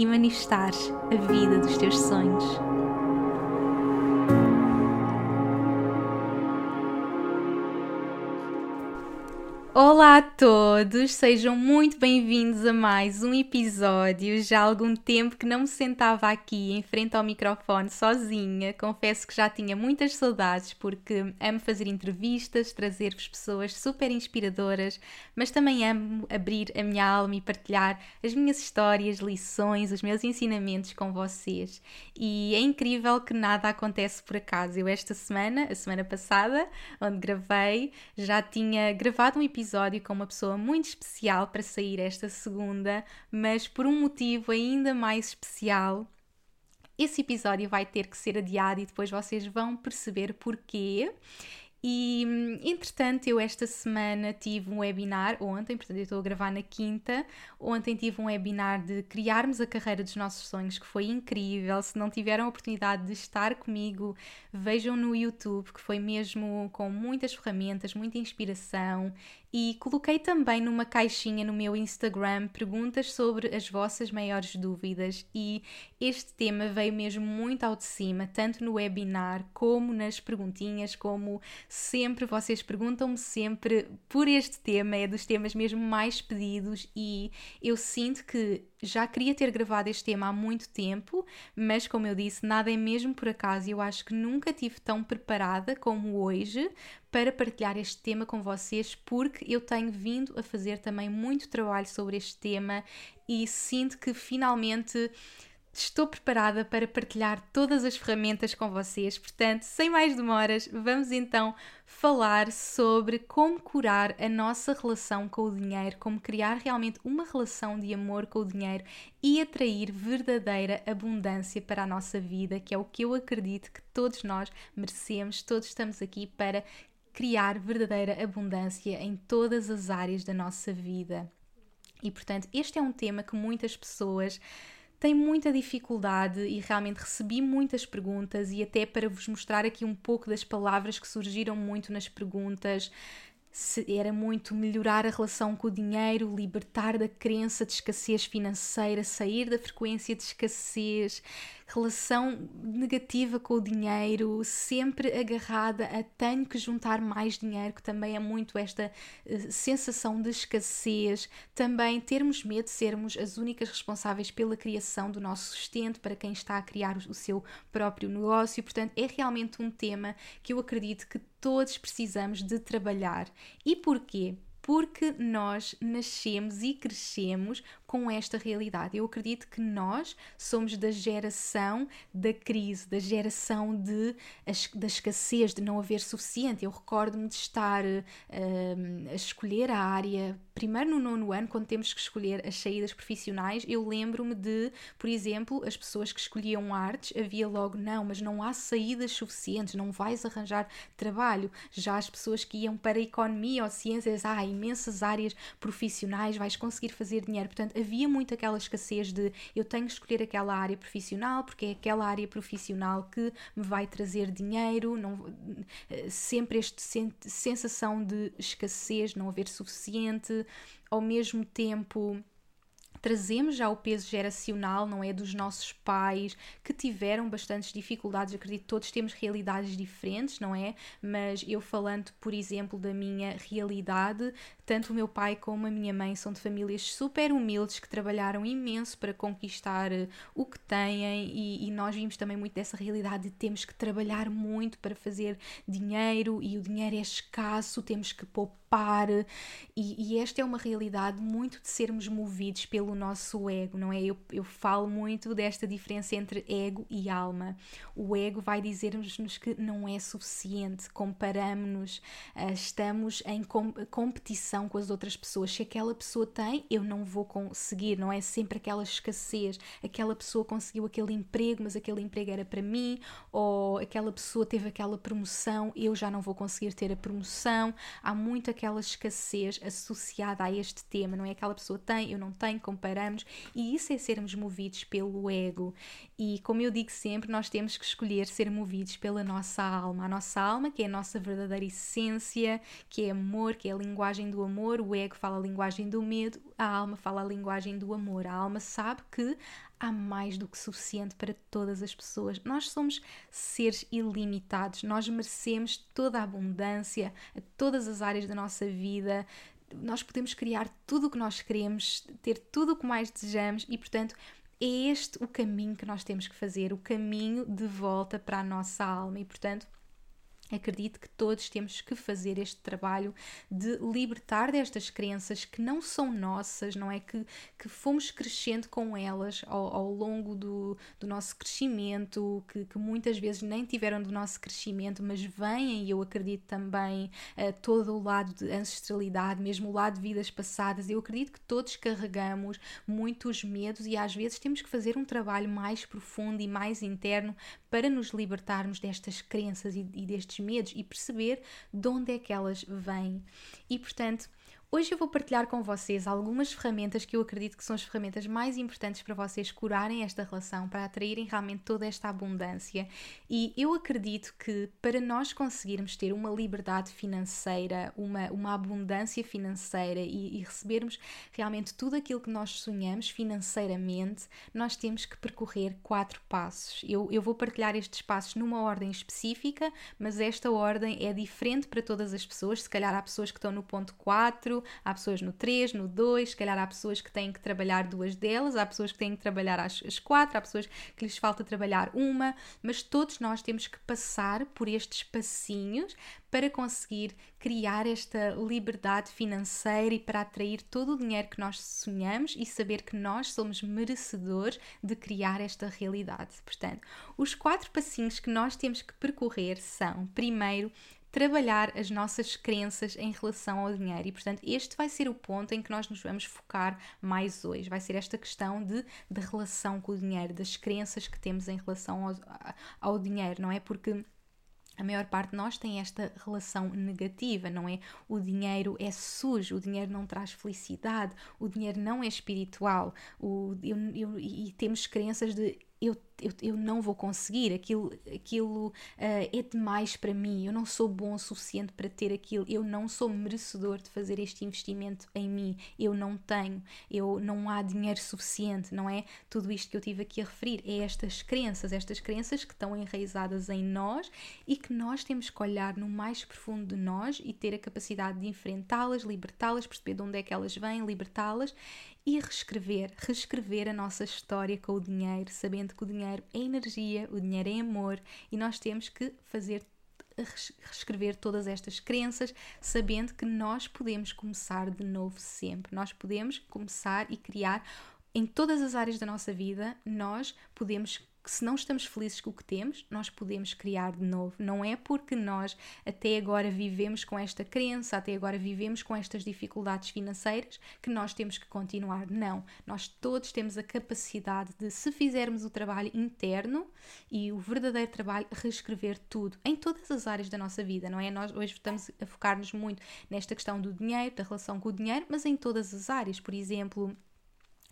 e manifestares a vida dos teus sonhos. Olá a todos, sejam muito bem-vindos a mais um episódio. Já há algum tempo que não me sentava aqui em frente ao microfone sozinha. Confesso que já tinha muitas saudades porque amo fazer entrevistas, trazer-vos pessoas super inspiradoras, mas também amo abrir a minha alma e partilhar as minhas histórias, lições, os meus ensinamentos com vocês. E é incrível que nada acontece por acaso. Eu esta semana, a semana passada, onde gravei, já tinha gravado um episódio episódio com uma pessoa muito especial para sair esta segunda, mas por um motivo ainda mais especial. Esse episódio vai ter que ser adiado e depois vocês vão perceber porquê. E entretanto, eu esta semana tive um webinar, ontem, portanto, eu estou a gravar na quinta. Ontem tive um webinar de criarmos a carreira dos nossos sonhos, que foi incrível. Se não tiveram a oportunidade de estar comigo, vejam no YouTube, que foi mesmo com muitas ferramentas, muita inspiração e coloquei também numa caixinha no meu Instagram perguntas sobre as vossas maiores dúvidas. E este tema veio mesmo muito ao de cima, tanto no webinar como nas perguntinhas, como sempre vocês perguntam-me sempre por este tema, é dos temas mesmo mais pedidos e eu sinto que já queria ter gravado este tema há muito tempo, mas como eu disse, nada é mesmo por acaso e eu acho que nunca tive tão preparada como hoje para partilhar este tema com vocês, porque eu tenho vindo a fazer também muito trabalho sobre este tema e sinto que finalmente Estou preparada para partilhar todas as ferramentas com vocês, portanto, sem mais demoras, vamos então falar sobre como curar a nossa relação com o dinheiro, como criar realmente uma relação de amor com o dinheiro e atrair verdadeira abundância para a nossa vida, que é o que eu acredito que todos nós merecemos, todos estamos aqui para criar verdadeira abundância em todas as áreas da nossa vida. E portanto, este é um tema que muitas pessoas tem muita dificuldade e realmente recebi muitas perguntas e até para vos mostrar aqui um pouco das palavras que surgiram muito nas perguntas, era muito melhorar a relação com o dinheiro, libertar da crença de escassez financeira, sair da frequência de escassez, relação negativa com o dinheiro, sempre agarrada a tenho que juntar mais dinheiro, que também é muito esta uh, sensação de escassez, também termos medo de sermos as únicas responsáveis pela criação do nosso sustento para quem está a criar o, o seu próprio negócio. Portanto, é realmente um tema que eu acredito que todos precisamos de trabalhar. E porquê? porque nós nascemos e crescemos com esta realidade. Eu acredito que nós somos da geração da crise, da geração de, da escassez, de não haver suficiente. Eu recordo-me de estar uh, a escolher a área, primeiro no nono ano, quando temos que escolher as saídas profissionais, eu lembro-me de, por exemplo, as pessoas que escolhiam artes, havia logo, não, mas não há saídas suficientes, não vais arranjar trabalho. Já as pessoas que iam para a economia ou ciências, há imensas áreas profissionais, vais conseguir fazer dinheiro. Portanto, havia muito aquela escassez de eu tenho que escolher aquela área profissional porque é aquela área profissional que me vai trazer dinheiro, não, eh, sempre esta sensação de escassez, não haver suficiente, ao mesmo tempo trazemos já o peso geracional, não é? Dos nossos pais que tiveram bastantes dificuldades. Acredito que todos temos realidades diferentes, não é? Mas eu falando, por exemplo, da minha realidade, tanto o meu pai como a minha mãe são de famílias super humildes que trabalharam imenso para conquistar eh, o que têm e, e nós vimos também muito dessa realidade de temos que trabalhar muito para fazer dinheiro e o dinheiro é escasso, temos que poupar culpar. E, e, esta é uma realidade muito de sermos movidos pelo nosso ego, não é? Eu, eu falo muito desta diferença entre ego e alma. O ego vai dizer-nos que não é suficiente, comparamos-nos, uh, estamos em com competição com as outras pessoas. Se aquela pessoa tem, eu não vou conseguir, não é sempre aquela escassez. Aquela pessoa conseguiu aquele emprego, mas aquele emprego era para mim, ou aquela pessoa teve aquela promoção, eu já não vou conseguir ter a promoção. Há muito aquela escassez associada a este tema, não é? Aquela pessoa tem, eu não tenho, comparamos, e isso é sermos movidos pelo ego. E como eu digo sempre, nós temos que escolher ser movidos pela nossa alma, a nossa alma, que é a nossa verdadeira essência, que é amor, que é a linguagem do amor, o ego fala a linguagem do medo, a alma fala a linguagem do amor. A alma sabe que há mais do que suficiente para todas as pessoas. Nós somos seres ilimitados, nós merecemos toda a abundância, todas as áreas da nossa vida. Nós podemos criar tudo o que nós queremos, ter tudo o que mais desejamos e, portanto, é este o caminho que nós temos que fazer, o caminho de volta para a nossa alma. E, portanto, Acredito que todos temos que fazer este trabalho de libertar destas crenças que não são nossas, não é? Que, que fomos crescendo com elas ao, ao longo do, do nosso crescimento, que, que, muitas vezes nem tiveram do nosso crescimento, mas vêm, e eu acredito também, uh, todo o lado de ancestralidade, mesmo o lado de vidas passadas. Eu acredito que todos carregamos muitos medos e às vezes temos que fazer um trabalho mais profundo e mais interno para nos libertarmos destas crenças e, e destes medos e perceber de onde é que elas vêm. E portanto, Hoje eu vou partilhar com vocês algumas ferramentas que eu acredito que são as ferramentas mais importantes para vocês curarem esta relação, para atraírem realmente toda esta abundância. E eu acredito que para nós conseguirmos ter uma liberdade financeira, uma, uma abundância financeira e, e recebermos realmente tudo aquilo que nós sonhamos financeiramente, nós temos que percorrer quatro passos. Eu, eu vou partilhar estes passos numa ordem específica, mas esta ordem é diferente para todas as pessoas. Se calhar há pessoas que estão no ponto 4 há pessoas no 3, no 2, se calhar há pessoas que têm que trabalhar duas delas, há pessoas que têm que trabalhar as, as quatro, há pessoas que lhes falta trabalhar uma, mas todos nós temos que passar por estes passinhos para conseguir criar esta liberdade financeira e para atrair todo o dinheiro que nós sonhamos e saber que nós somos merecedores de criar esta realidade. Portanto, os quatro passinhos que nós temos que percorrer são, primeiro, trabalhar as nossas crenças em relação ao dinheiro. E, portanto, este vai ser o ponto em que nós nos vamos focar mais hoje. Vai ser esta questão de, de relação com o dinheiro, das crenças que temos em relação ao, ao dinheiro, não é? Porque a maior parte de nós tem esta relação negativa, não é? O dinheiro é sujo, o dinheiro não traz felicidade, o dinheiro não é espiritual, o, eu, eu, e temos crenças de eu eu, eu não vou conseguir, aquilo, aquilo uh, é demais para mim, eu não sou bom o suficiente para ter aquilo, eu não sou merecedor de fazer este investimento em mim, eu não tenho, eu não há dinheiro suficiente, não é? Tudo isto que eu tive aqui a referir é estas crenças, estas crenças que estão enraizadas em nós e que nós temos que olhar no mais profundo de nós e ter a capacidade de enfrentá-las, libertá-las, perceber de onde é que elas vêm, libertá-las e reescrever, reescrever a nossa história com o dinheiro, sabendo que o dinheiro é energia, o dinheiro é amor e nós temos que fazer reescrever todas estas crenças, sabendo que nós podemos começar de novo sempre. Nós podemos começar e criar em todas as áreas da nossa vida, nós podemos que se não estamos felizes com o que temos, nós podemos criar de novo. Não é porque nós até agora vivemos com esta crença, até agora vivemos com estas dificuldades financeiras, que nós temos que continuar. Não. Nós todos temos a capacidade de, se fizermos o trabalho interno e o verdadeiro trabalho, reescrever tudo, em todas as áreas da nossa vida, não é? Nós hoje estamos a focar-nos muito nesta questão do dinheiro, da relação com o dinheiro, mas em todas as áreas. Por exemplo,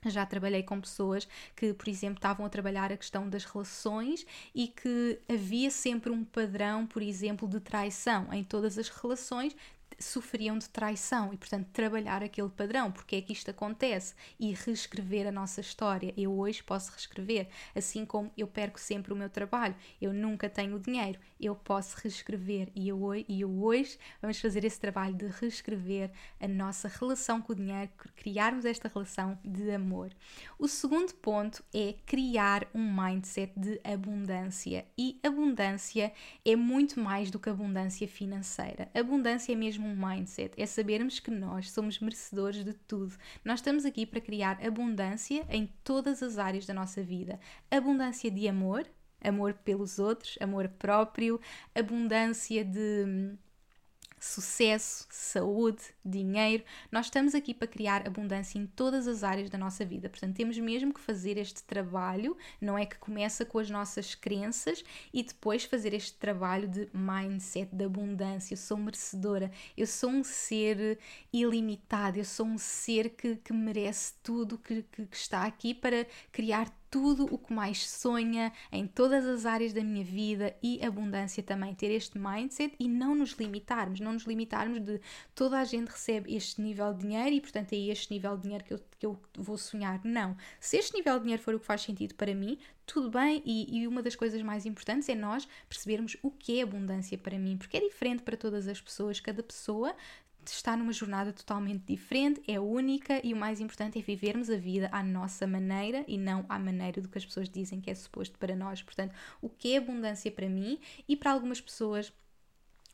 já trabalhei com pessoas que, por exemplo, estavam a trabalhar a questão das relações e que havia sempre um padrão, por exemplo, de traição. Em todas as relações, sofriam de traição e, portanto, trabalhar aquele padrão, porque é que isto acontece? E reescrever a nossa história. Eu hoje posso reescrever, assim como eu perco sempre o meu trabalho, eu nunca tenho dinheiro, eu posso reescrever e eu, e eu hoje vamos fazer esse trabalho de reescrever a nossa relação com o dinheiro, criarmos esta relação de amor. O segundo ponto é criar um mindset de abundância e abundância é muito mais do que abundância financeira. Abundância é mesmo um mindset, é sabermos que nós somos merecedores de tudo. Nós estamos aqui para criar abundância em todas as áreas da nossa vida. Abundância de amor, amor pelos outros, amor próprio, abundância de sucesso, saúde, dinheiro. Nós estamos aqui para criar abundância em todas as áreas da nossa vida. Portanto, temos mesmo que fazer este trabalho, não é que começa com as nossas crenças e depois fazer este trabalho de mindset, de abundância. Eu sou merecedora, eu sou um ser ilimitado, eu sou um ser que, que merece tudo que, que, que está aqui para criar tudo o que mais sonha em todas as áreas da minha vida e abundância também. Ter este mindset e não nos limitarmos, não nos limitarmos de toda a gente recebe este nível de dinheiro e, portanto, é este nível de dinheiro que eu, que eu vou sonhar. Não. Se este nível de dinheiro for o que faz sentido para mim, tudo bem. E, e uma das coisas mais importantes é nós percebermos o que é abundância para mim, porque é diferente para todas as pessoas. Cada pessoa está numa jornada totalmente diferente, é única e o mais importante é vivermos a vida à nossa maneira e não à maneira do que as pessoas dizem que é suposto para nós. Portanto, o que é abundância para mim e para algumas pessoas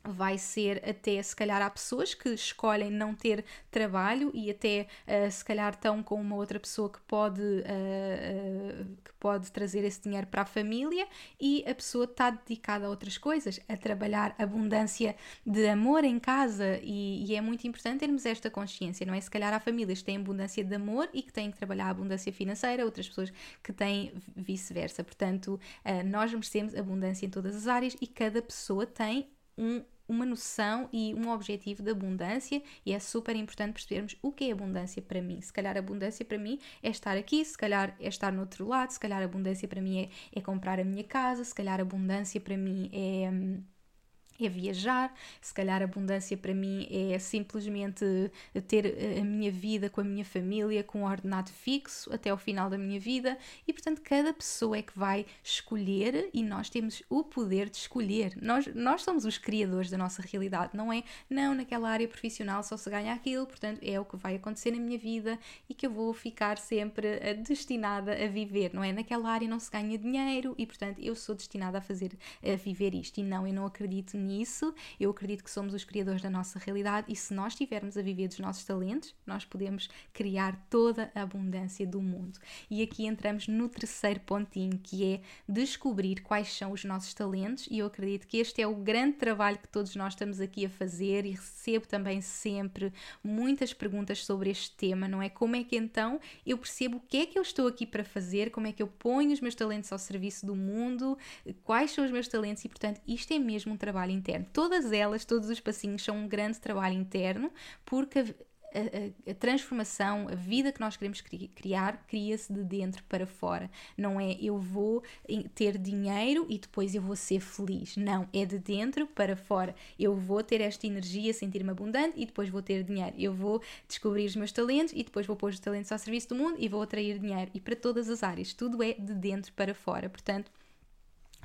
vai ser até se calhar há pessoas que escolhem não ter trabalho e até uh, se calhar estão com uma outra pessoa que pode uh, uh, que pode trazer esse dinheiro para a família e a pessoa está dedicada a outras coisas a trabalhar abundância de amor em casa e, e, é muito importante termos esta consciência não é? Se calhar há famílias que têm abundância de amor e que têm que trabalhar a abundância financeira outras pessoas que têm vice-versa. Portanto nós merecemos abundância em todas as áreas e cada pessoa tem um uma noção e um objetivo de abundância e é super importante percebermos o que é abundância para mim. Se calhar abundância para mim é estar aqui, se calhar é estar no outro lado, se calhar abundância para mim é, é comprar a minha casa, se calhar abundância para mim é hum, é viajar, se calhar abundância para mim é simplesmente ter a minha vida com a minha família com um ordenado fixo até ao final da minha vida e portanto cada pessoa é que vai escolher e nós temos o poder de escolher. Nós, nós somos os criadores da nossa realidade, não é? Não, naquela área profissional só se ganha aquilo, portanto é o que vai acontecer na minha vida e que eu vou ficar sempre eh, destinada a viver, não é? Naquela área não se ganha dinheiro e portanto eu sou destinada a fazer, a viver isto e não, eu não acredito nisso. Eu acredito que somos os criadores da nossa realidade e se nós estivermos a viver dos nossos talentos, nós podemos criar toda a abundância do mundo. E aqui entramos no terceiro pontinho, que é descobrir quais são os nossos talentos, e eu acredito que este é o grande trabalho que todos nós estamos aqui a fazer e recebo também sempre muitas perguntas sobre este tema, não é? Como é que então eu percebo o que é que eu estou aqui para fazer, como é que eu ponho os meus talentos ao serviço do mundo, quais são os meus talentos e, portanto, isto é mesmo um trabalho interno. Todas elas, todos os passinhos são um grande trabalho interno, porque a, a, a, transformação, a vida que nós queremos criar, cria-se de dentro para fora. Não é eu vou ter dinheiro e depois eu vou ser feliz. Não, é de dentro para fora. Eu vou ter esta energia, sentir-me abundante e depois vou ter dinheiro. Eu vou descobrir os meus talentos e depois vou pôr os talentos ao serviço do mundo e vou atrair dinheiro. E para todas as áreas, tudo é de dentro para fora. Portanto,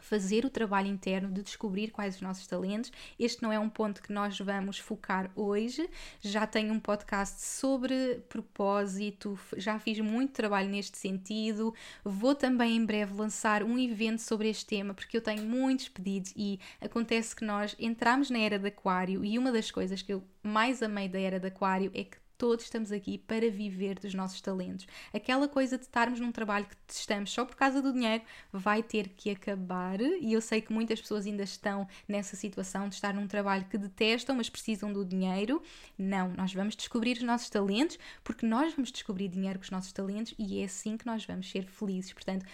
fazer o trabalho interno de descobrir quais os nossos talentos. Este não é um ponto que nós vamos focar hoje. Já tenho um podcast sobre propósito, já fiz muito trabalho neste sentido. Vou também em breve lançar um evento sobre este tema, porque eu tenho muitos pedidos e acontece que nós entramos na era de Aquário e uma das coisas que eu mais amei da era de Aquário é que todos estamos aqui para viver dos nossos talentos. Aquela coisa de estarmos num trabalho que estamos só por causa do dinheiro vai ter que acabar. E eu sei que muitas pessoas ainda estão nessa situação de estar num trabalho que detestam, mas precisam do dinheiro. Não, nós vamos descobrir os nossos talentos porque nós vamos descobrir dinheiro com os nossos talentos e é assim que nós vamos ser felizes. Portanto,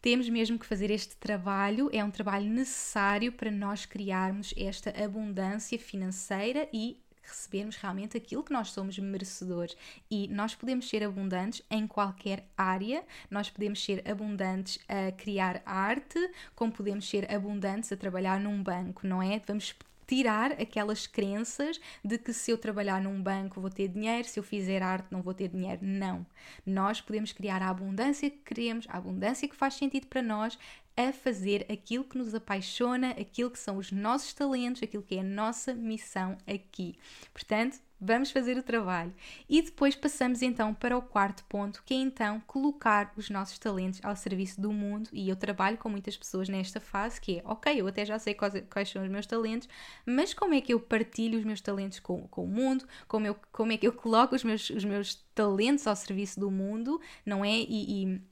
temos mesmo que fazer este trabalho, é um trabalho necessário para nós criarmos esta abundância financeira e recebermos realmente aquilo que nós somos merecedores. E nós podemos ser abundantes em qualquer área, nós podemos ser abundantes a criar arte, como podemos ser abundantes a trabalhar num banco, não é? Vamos tirar aquelas crenças de que se eu trabalhar num banco vou ter dinheiro, se eu fizer arte não vou ter dinheiro. Não. Nós podemos criar a abundância que queremos, a abundância que faz sentido para nós, a fazer aquilo que nos apaixona, aquilo que são os nossos talentos, aquilo que é a nossa missão aqui. Portanto, vamos fazer o trabalho. E depois passamos então para o quarto ponto, que é então colocar os nossos talentos ao serviço do mundo. E eu trabalho com muitas pessoas nesta fase, que é, ok, eu até já sei quais, quais são os meus talentos, mas como é que eu partilho os meus talentos com, com o mundo? Como, eu, como é que eu coloco os meus, os meus talentos ao serviço do mundo, não é? e, e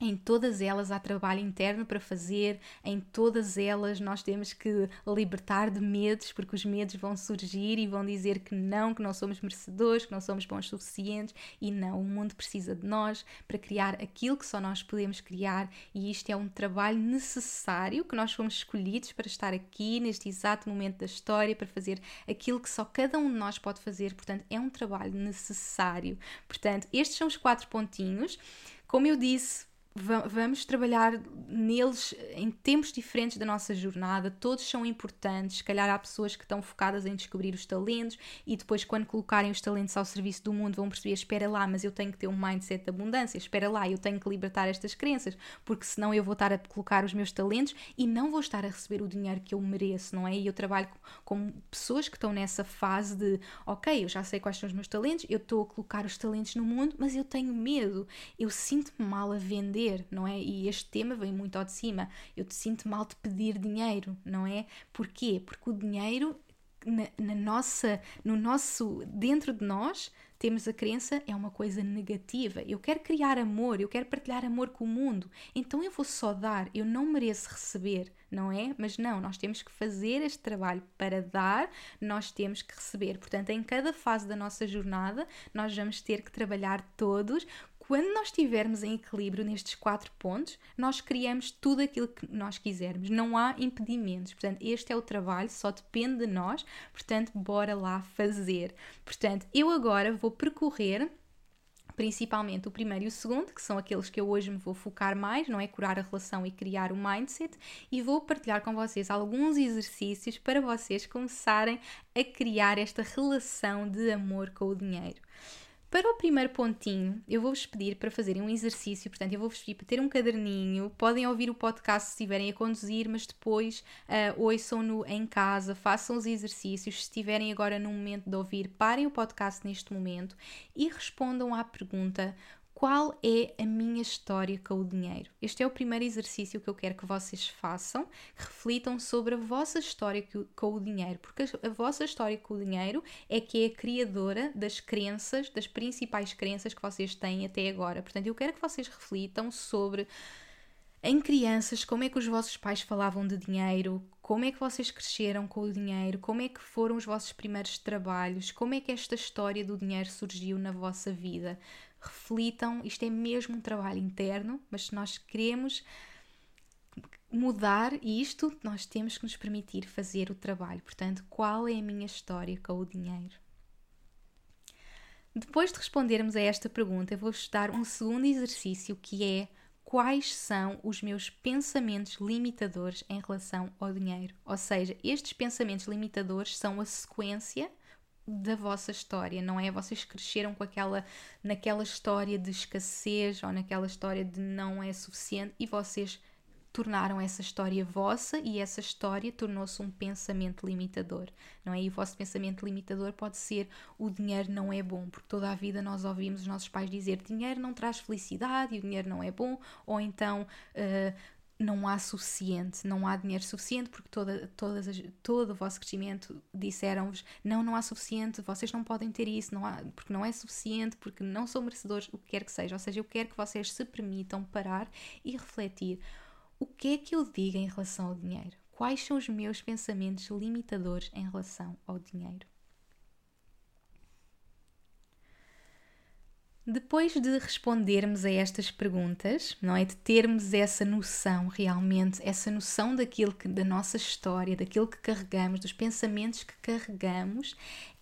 em todas elas há trabalho interno para fazer, em todas elas nós temos que libertar de medos, porque os medos vão surgir e vão dizer que não, que não somos merecedores, que não somos bons suficientes e não, o mundo precisa de nós para criar aquilo que só nós podemos criar e isto é um trabalho necessário que nós fomos escolhidos para estar aqui neste exato momento da história, para fazer aquilo que só cada um de nós pode fazer, portanto é um trabalho necessário. Portanto, estes são os quatro pontinhos. Como eu disse, vamos trabalhar neles em tempos diferentes da nossa jornada, todos são importantes. Se calhar há pessoas que estão focadas em descobrir os talentos e depois, quando colocarem os talentos ao serviço do mundo, vão perceber: espera lá, mas eu tenho que ter um mindset de abundância, espera lá, eu tenho que libertar estas crenças, porque senão eu vou estar a colocar os meus talentos e não vou estar a receber o dinheiro que eu mereço, não é? E eu trabalho com pessoas que estão nessa fase de: ok, eu já sei quais são os meus talentos, eu estou a colocar os talentos no mundo, mas eu tenho medo, eu sinto-me mal a vender não é? E este tema vem muito ao de cima. Eu te sinto mal de pedir dinheiro, não é? Porquê? Porque o dinheiro na, na, nossa, no nosso, dentro de nós, temos a crença é uma coisa negativa. Eu quero criar amor, eu quero partilhar amor com o mundo. Então eu vou só dar, eu não mereço receber, não é? Mas não, nós temos que fazer este trabalho para dar, nós temos que receber. Portanto, em cada fase da nossa jornada, nós vamos ter que trabalhar todos quando nós estivermos em equilíbrio nestes quatro pontos, nós criamos tudo aquilo que nós quisermos, não há impedimentos. Portanto, este é o trabalho, só depende de nós, portanto, bora lá fazer. Portanto, eu agora vou percorrer principalmente o primeiro e o segundo, que são aqueles que eu hoje me vou focar mais, não é? Curar a relação e criar o mindset, e vou partilhar com vocês alguns exercícios para vocês começarem a criar esta relação de amor com o dinheiro. Para o primeiro pontinho, eu vou-vos pedir para fazerem um exercício, portanto, eu vou-vos pedir para ter um caderninho, podem ouvir o podcast se estiverem a conduzir, mas depois uh, ouçam-no em casa, façam os exercícios. Se estiverem agora no momento de ouvir, parem o podcast neste momento e respondam à pergunta: qual é a minha história com o dinheiro? Este é o primeiro exercício que eu quero que vocês façam, reflitam sobre a vossa história com o dinheiro, porque a vossa história com o dinheiro é que é a criadora das crenças, das principais crenças que vocês têm até agora. Portanto, eu quero que vocês reflitam sobre em crianças, como é que os vossos pais falavam de dinheiro? Como é que vocês cresceram com o dinheiro? Como é que foram os vossos primeiros trabalhos? Como é que esta história do dinheiro surgiu na vossa vida? Reflitam, isto é mesmo um trabalho interno, mas se nós queremos mudar isto, nós temos que nos permitir fazer o trabalho. Portanto, qual é a minha história com o dinheiro? Depois de respondermos a esta pergunta, eu vou-vos dar um segundo exercício que é quais são os meus pensamentos limitadores em relação ao dinheiro. Ou seja, estes pensamentos limitadores são a sequência da vossa história, não é? Vocês cresceram com aquela naquela história de escassez ou naquela história de não é suficiente e vocês tornaram essa história vossa e essa história tornou-se um pensamento limitador, não é? E o vosso pensamento limitador pode ser o dinheiro não é bom, porque toda a vida nós ouvimos os nossos pais dizer dinheiro não traz felicidade e o dinheiro não é bom, ou então uh, não há suficiente, não há dinheiro suficiente, porque toda, todas as, todo o vosso crescimento disseram-vos: não, não há suficiente, vocês não podem ter isso, não há, porque não é suficiente, porque não são merecedores, o que quer que seja. Ou seja, eu quero que vocês se permitam parar e refletir: o que é que eu digo em relação ao dinheiro? Quais são os meus pensamentos limitadores em relação ao dinheiro? Depois de respondermos a estas perguntas, não é de termos essa noção realmente, essa noção daquilo que da nossa história, daquilo que carregamos, dos pensamentos que carregamos,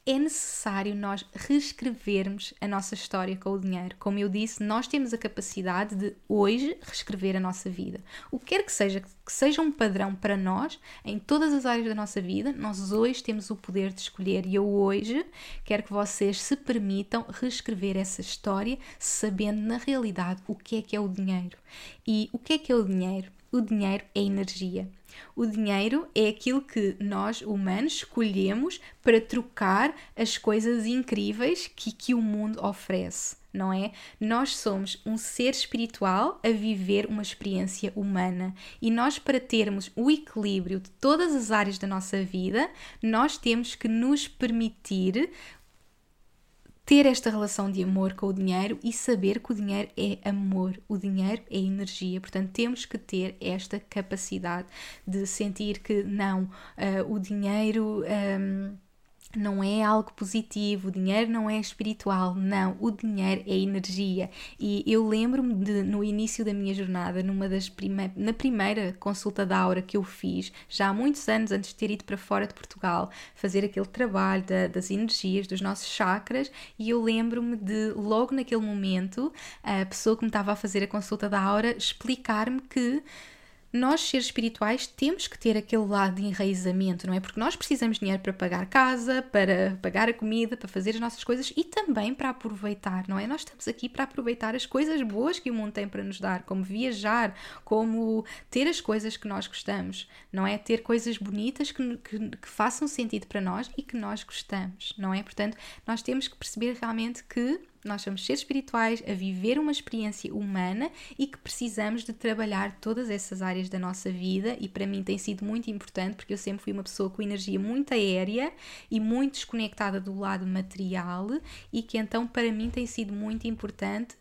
é necessário nós reescrevermos a nossa história com o dinheiro. Como eu disse, nós temos a capacidade de hoje reescrever a nossa vida. O que quer que seja, que seja um padrão para nós, em todas as áreas da nossa vida, nós hoje temos o poder de escolher. E eu hoje quero que vocês se permitam reescrever essa história, sabendo na realidade o que é que é o dinheiro. E o que é que é o dinheiro? O dinheiro é energia. O dinheiro é aquilo que nós, humanos, escolhemos para trocar as coisas incríveis que, que o mundo oferece, não é? Nós somos um ser espiritual a viver uma experiência humana e nós, para termos o equilíbrio de todas as áreas da nossa vida, nós temos que nos permitir ter esta relação de amor com o dinheiro e saber que o dinheiro é amor, o dinheiro é energia. Portanto, temos que ter esta capacidade de sentir que não, uh, o dinheiro. Um, não é algo positivo, o dinheiro não é espiritual, não, o dinheiro é energia. E eu lembro-me de, no início da minha jornada, numa das prime na primeira consulta da aura que eu fiz, já há muitos anos antes de ter ido para fora de Portugal, fazer aquele trabalho da, das energias, dos nossos chakras, e eu lembro-me de, logo naquele momento, a pessoa que me estava a fazer a consulta da aura explicar-me que nós, seres espirituais, temos que ter aquele lado de enraizamento, não é? Porque nós precisamos de dinheiro para pagar casa, para pagar a comida, para fazer as nossas coisas e também para aproveitar, não é? Nós estamos aqui para aproveitar as coisas boas que o mundo tem para nos dar, como viajar, como ter as coisas que nós gostamos, não é? Ter coisas bonitas que, que, que façam sentido para nós e que nós gostamos, não é? Portanto, nós temos que perceber realmente que nós somos seres espirituais a viver uma experiência humana e que precisamos de trabalhar todas essas áreas da nossa vida e para mim tem sido muito importante porque eu sempre fui uma pessoa com energia muito aérea e muito desconectada do lado material e que então para mim tem sido muito importante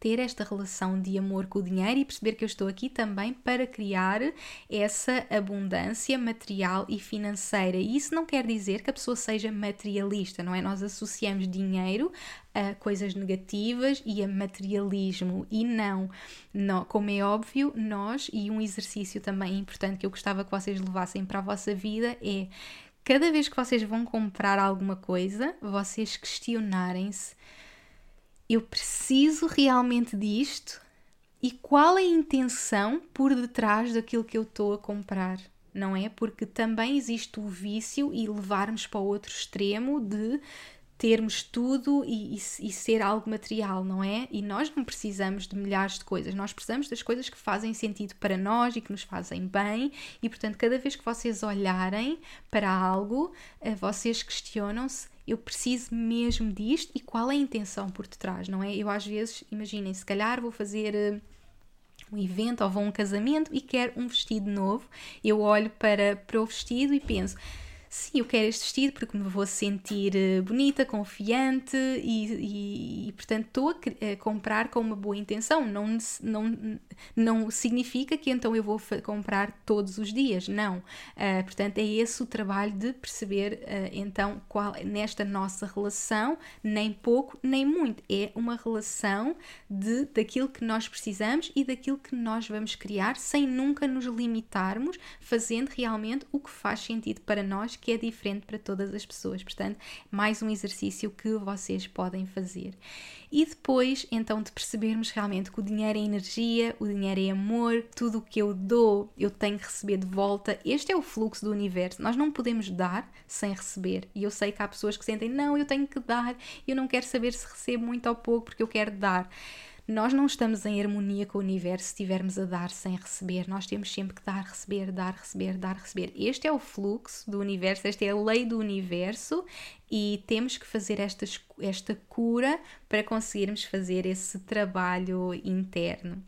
ter esta relação de amor com o dinheiro e perceber que eu estou aqui também para criar essa abundância material e financeira. E isso não quer dizer que a pessoa seja materialista, não é? Nós associamos dinheiro a coisas negativas e a materialismo e não, não como é óbvio, nós e um exercício também importante que eu gostava que vocês levassem para a vossa vida é cada vez que vocês vão comprar alguma coisa, vocês questionarem-se eu preciso realmente disto? E qual é a intenção por detrás daquilo que eu estou a comprar? Não é? Porque também existe o vício e levarmos para o outro extremo de termos tudo e, e, e, ser algo material, não é? E nós não precisamos de milhares de coisas, nós precisamos das coisas que fazem sentido para nós e que nos fazem bem, e portanto, cada vez que vocês olharem para algo, eh, vocês questionam-se eu preciso mesmo disto e qual é a intenção por detrás, não é? Eu às vezes, imaginem, se calhar vou fazer uh, um evento ou vou a um casamento e quero um vestido novo, eu olho para, para o vestido e penso sim, eu quero este vestido porque me vou sentir eh, bonita, confiante e, e, e portanto estou a, a, comprar com uma boa intenção. Não, não, não significa que então eu vou comprar todos os dias, não. Uh, portanto, é esse o trabalho de perceber uh, então qual nesta nossa relação, nem pouco nem muito. É uma relação de, daquilo que nós precisamos e daquilo que nós vamos criar sem nunca nos limitarmos, fazendo realmente o que faz sentido para nós que é diferente para todas as pessoas. Portanto, mais um exercício que vocês podem fazer. E depois, então, de percebermos realmente que o dinheiro é energia, o dinheiro é amor, tudo o que eu dou eu tenho que receber de volta. Este é o fluxo do universo. Nós não podemos dar sem receber. E eu sei que há pessoas que sentem, não, eu tenho que dar, eu não quero saber se recebo muito ou pouco porque eu quero dar. Nós não estamos em harmonia com o universo se estivermos a dar sem receber. Nós temos sempre que dar, receber, dar, receber, dar, receber. Este é o fluxo do universo, esta é a lei do universo e temos que fazer esta, esta cura para conseguirmos fazer esse trabalho interno.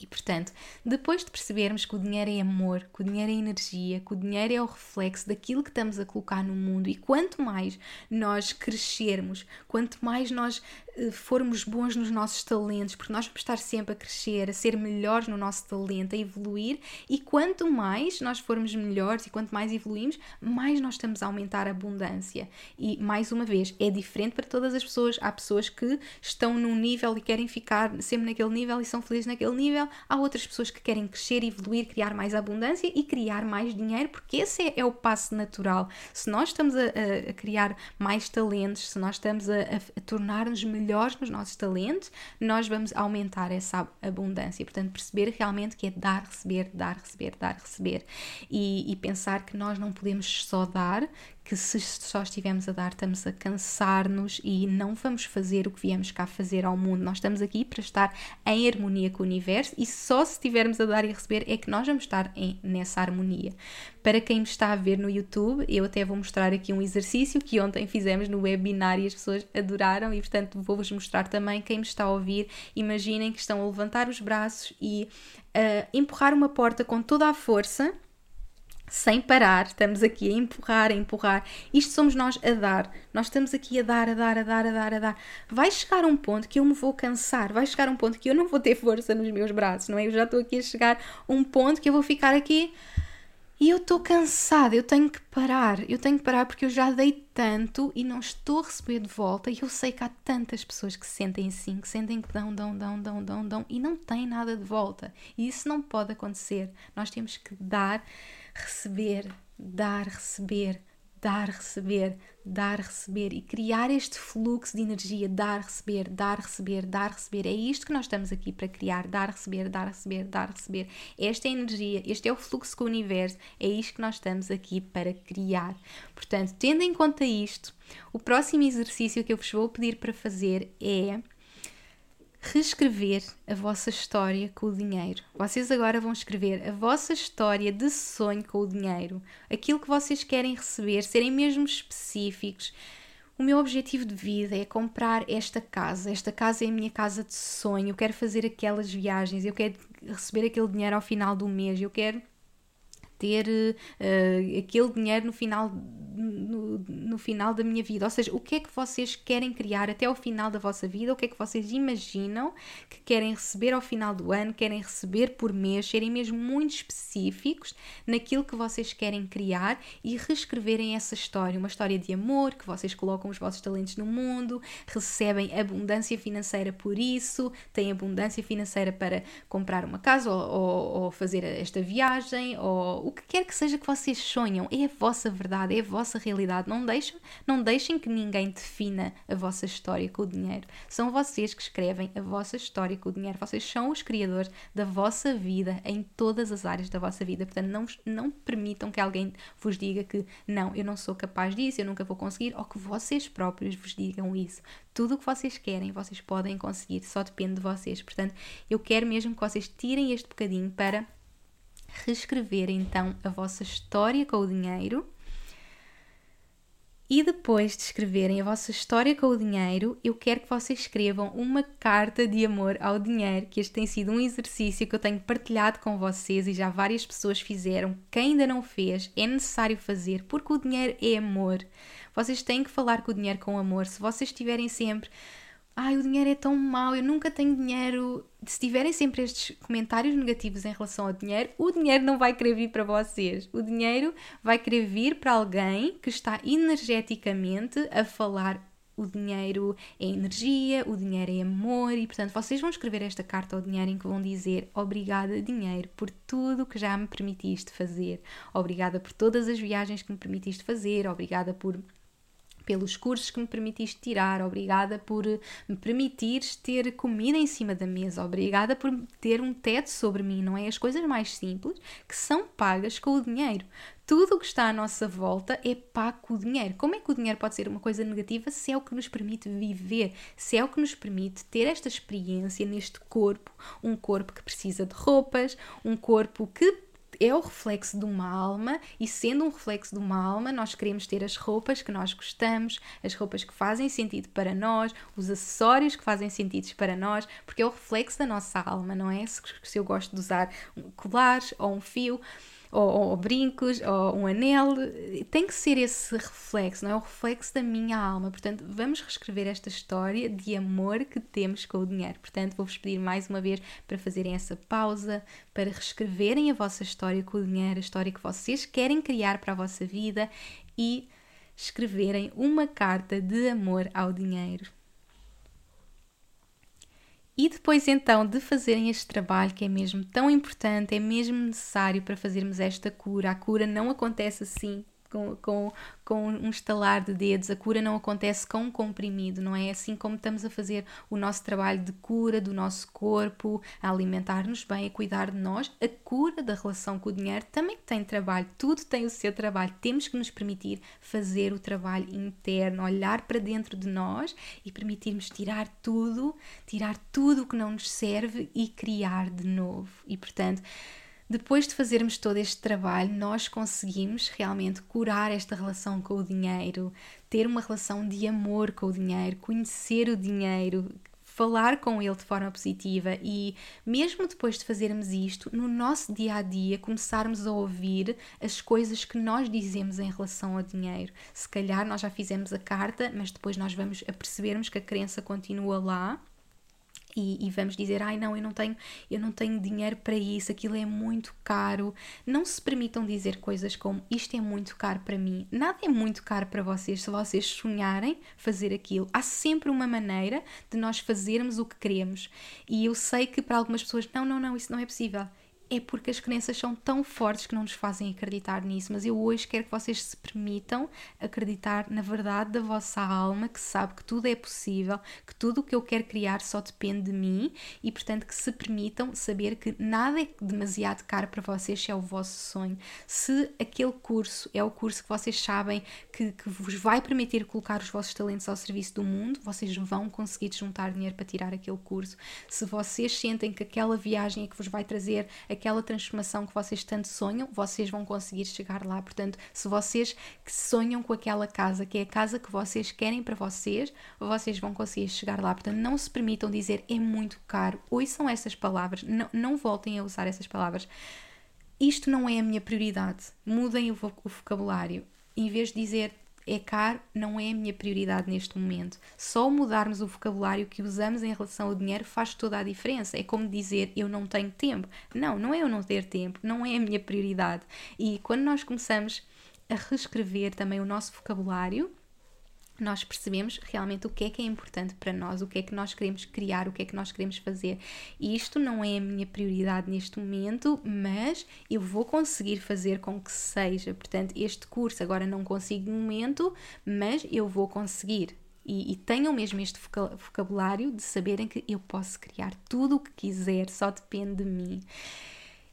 E portanto, depois de percebermos que o dinheiro é amor, que o dinheiro é energia, que o dinheiro é o reflexo daquilo que estamos a colocar no mundo, e quanto mais nós crescermos, quanto mais nós formos bons nos nossos talentos, porque nós vamos estar sempre a crescer, a ser melhores no nosso talento, a evoluir, e quanto mais nós formos melhores e quanto mais evoluímos, mais nós estamos a aumentar a abundância. E mais uma vez, é diferente para todas as pessoas. Há pessoas que estão num nível e querem ficar sempre naquele nível e são felizes naquele nível, há outras pessoas que querem crescer, evoluir, criar mais abundância e criar mais dinheiro, porque esse é, é o passo natural. Se nós estamos a, a, a criar mais talentos, se nós estamos a, a tornar-nos melhores melhores nos nossos talentos, nós vamos aumentar essa abundância. Portanto, perceber realmente que é dar, receber, dar, receber, dar, receber. E, e pensar que nós não podemos só dar, que se só estivermos a dar, estamos a cansar-nos e não vamos fazer o que viemos cá fazer ao mundo. Nós estamos aqui para estar em harmonia com o universo e só se estivermos a dar e a receber é que nós vamos estar em, nessa harmonia. Para quem me está a ver no YouTube, eu até vou mostrar aqui um exercício que ontem fizemos no webinar e as pessoas adoraram e, portanto, vou-vos mostrar também. Quem me está a ouvir, imaginem que estão a levantar os braços e a empurrar uma porta com toda a força sem parar, estamos aqui a empurrar, a empurrar. Isto somos nós a dar. Nós estamos aqui a dar, a dar, a dar, a dar, a dar. Vai chegar um ponto que eu me vou cansar, vai chegar um ponto que eu não vou ter força nos meus braços, não é? Eu já estou aqui a chegar um ponto que eu vou ficar aqui e eu estou cansada, eu tenho que parar, eu tenho que parar porque eu já dei tanto e não estou a receber de volta. E eu sei que há tantas pessoas que se sentem assim, que sentem que dão, dão, dão, dão, dão, dão e não têm nada de volta. E isso não pode acontecer. Nós temos que dar receber, dar, receber, dar, receber, dar, receber e criar este fluxo de energia, dar, receber, dar, receber, dar, receber. É isto que nós estamos aqui para criar, dar, receber, dar, receber, dar, receber. Esta é a energia, este é o fluxo com o universo, é isto que nós estamos aqui para criar. Portanto, tendo em conta isto, o próximo exercício que eu vos vou pedir para fazer é reescrever a vossa história com o dinheiro. Vocês agora vão escrever a vossa história de sonho com o dinheiro, aquilo que vocês querem receber, serem mesmo específicos. O meu objetivo de vida é comprar esta casa. Esta casa é a minha casa de sonho. Eu quero fazer aquelas viagens. Eu quero receber aquele dinheiro ao final do mês. Eu quero ter uh, aquele dinheiro no final no, no, final da minha vida. Ou seja, o que é que vocês querem criar até ao final da vossa vida? O que é que vocês imaginam que querem receber ao final do ano, querem receber por mês, serem mesmo muito específicos naquilo que vocês querem criar e reescreverem essa história. Uma história de amor, que vocês colocam os vossos talentos no mundo, recebem abundância financeira por isso, têm abundância financeira para comprar uma casa ou, ou, ou fazer esta viagem, ou o que quer que seja que vocês sonham. É a vossa verdade, é a vossa realidade. Não deixem, não deixem que ninguém defina a vossa história com o dinheiro. São vocês que escrevem a vossa história com o dinheiro. Vocês são os criadores da vossa vida em todas as áreas da vossa vida. Portanto, não, não permitam que alguém vos diga que não, eu não sou capaz disso, eu nunca vou conseguir, ou que vocês próprios vos digam isso. Tudo o que vocês querem, vocês podem conseguir, só depende de vocês. Portanto, eu quero mesmo que vocês tirem este bocadinho para reescrever então a vossa história com o dinheiro e depois de escreverem a vossa história com o dinheiro, eu quero que vocês escrevam uma carta de amor ao dinheiro, que este tem sido um exercício que eu tenho partilhado com vocês e já várias pessoas fizeram. Quem ainda não fez, é necessário fazer, porque o dinheiro é amor. Vocês têm que falar com o dinheiro com amor. Se vocês estiverem sempre ai, o dinheiro é tão mau, eu nunca tenho dinheiro. Se tiverem sempre estes comentários negativos em relação ao dinheiro, o dinheiro não vai querer vir para vocês. O dinheiro vai querer vir para alguém que está energeticamente a falar. O dinheiro é energia, o dinheiro é amor, e portanto vocês vão escrever esta carta ao dinheiro em que vão dizer obrigada, dinheiro, por tudo que já me permitiste fazer, obrigada por todas as viagens que me permitiste fazer, obrigada por pelos cursos que me permitiste tirar, obrigada por me permitires ter comida em cima da mesa, obrigada por ter um teto sobre mim, não é? As coisas mais simples que são pagas com o dinheiro. Tudo o que está à nossa volta é pago com o dinheiro. Como é que o dinheiro pode ser uma coisa negativa se é o que nos permite viver, se é o que nos permite ter esta experiência neste corpo, um corpo que precisa de roupas, um corpo que é o reflexo de uma alma e sendo um reflexo de uma alma, nós queremos ter as roupas que nós gostamos, as roupas que fazem sentido para nós, os acessórios que fazem sentido para nós, porque é o reflexo da nossa alma, não é? Se, se eu gosto de usar colares ou um fio, ou, ou, brincos, ou um anel, tem que ser esse reflexo, não é? O reflexo da minha alma. Portanto, vamos reescrever esta história de amor que temos com o dinheiro. Portanto, vou-vos pedir mais uma vez para fazerem essa pausa, para reescreverem a vossa história com o dinheiro, a história que vocês querem criar para a vossa vida e escreverem uma carta de amor ao dinheiro. E depois então de fazerem este trabalho que é mesmo tão importante, é mesmo necessário para fazermos esta cura. A cura não acontece assim com, com, com um estalar de dedos. A cura não acontece com um comprimido, não é? Assim como estamos a fazer o nosso trabalho de cura do nosso corpo, a alimentar-nos bem, a cuidar de nós, a cura da relação com o dinheiro também tem trabalho, tudo tem o seu trabalho. Temos que nos permitir fazer o trabalho interno, olhar para dentro de nós e permitirmos tirar tudo, tirar tudo o que não nos serve e criar de novo. E portanto, depois de fazermos todo este trabalho, nós conseguimos realmente curar esta relação com o dinheiro, ter uma relação de amor com o dinheiro, conhecer o dinheiro, falar com ele de forma positiva e, mesmo depois de fazermos isto, no nosso dia a dia, começarmos a ouvir as coisas que nós dizemos em relação ao dinheiro. Se calhar nós já fizemos a carta, mas depois nós vamos a percebermos que a crença continua lá e, e, vamos dizer, ai não, eu não tenho, eu não tenho dinheiro para isso, aquilo é muito caro. Não se permitam dizer coisas como isto é muito caro para mim. Nada é muito caro para vocês se vocês sonharem fazer aquilo. Há sempre uma maneira de nós fazermos o que queremos. E eu sei que para algumas pessoas, não, não, não, isso não é possível é porque as crenças são tão fortes que não nos fazem acreditar nisso. Mas eu hoje quero que vocês se permitam acreditar na verdade da vossa alma, que sabe que tudo é possível, que tudo o que eu quero criar só depende de mim e, portanto, que se permitam saber que nada é demasiado caro para vocês se é o vosso sonho. Se aquele curso é o curso que vocês sabem que, que vos vai permitir colocar os vossos talentos ao serviço do mundo, vocês vão conseguir juntar dinheiro para tirar aquele curso. Se vocês sentem que aquela viagem é que vos vai trazer aquela transformação que vocês tanto sonham, vocês vão conseguir chegar lá. Portanto, se vocês que sonham com aquela casa, que é a casa que vocês querem para vocês, vocês vão conseguir chegar lá. Portanto, não se permitam dizer é muito caro. Ouçam essas palavras, não, não voltem a usar essas palavras. Isto não é a minha prioridade. Mudem o vocabulário. Em vez de dizer é caro, não é a minha prioridade neste momento. Só mudarmos o vocabulário que usamos em relação ao dinheiro faz toda a diferença. É como dizer eu não tenho tempo. Não, não é eu não ter tempo, não é a minha prioridade. E quando nós começamos a reescrever também o nosso vocabulário, nós percebemos realmente o que é que é importante para nós, o que é que nós queremos criar, o que é que nós queremos fazer. E isto não é a minha prioridade neste momento, mas eu vou conseguir fazer com que seja. Portanto, este curso agora não consigo no momento, mas eu vou conseguir. E, e, tenham mesmo este vocabulário de saberem que eu posso criar tudo o que quiser, só depende de mim.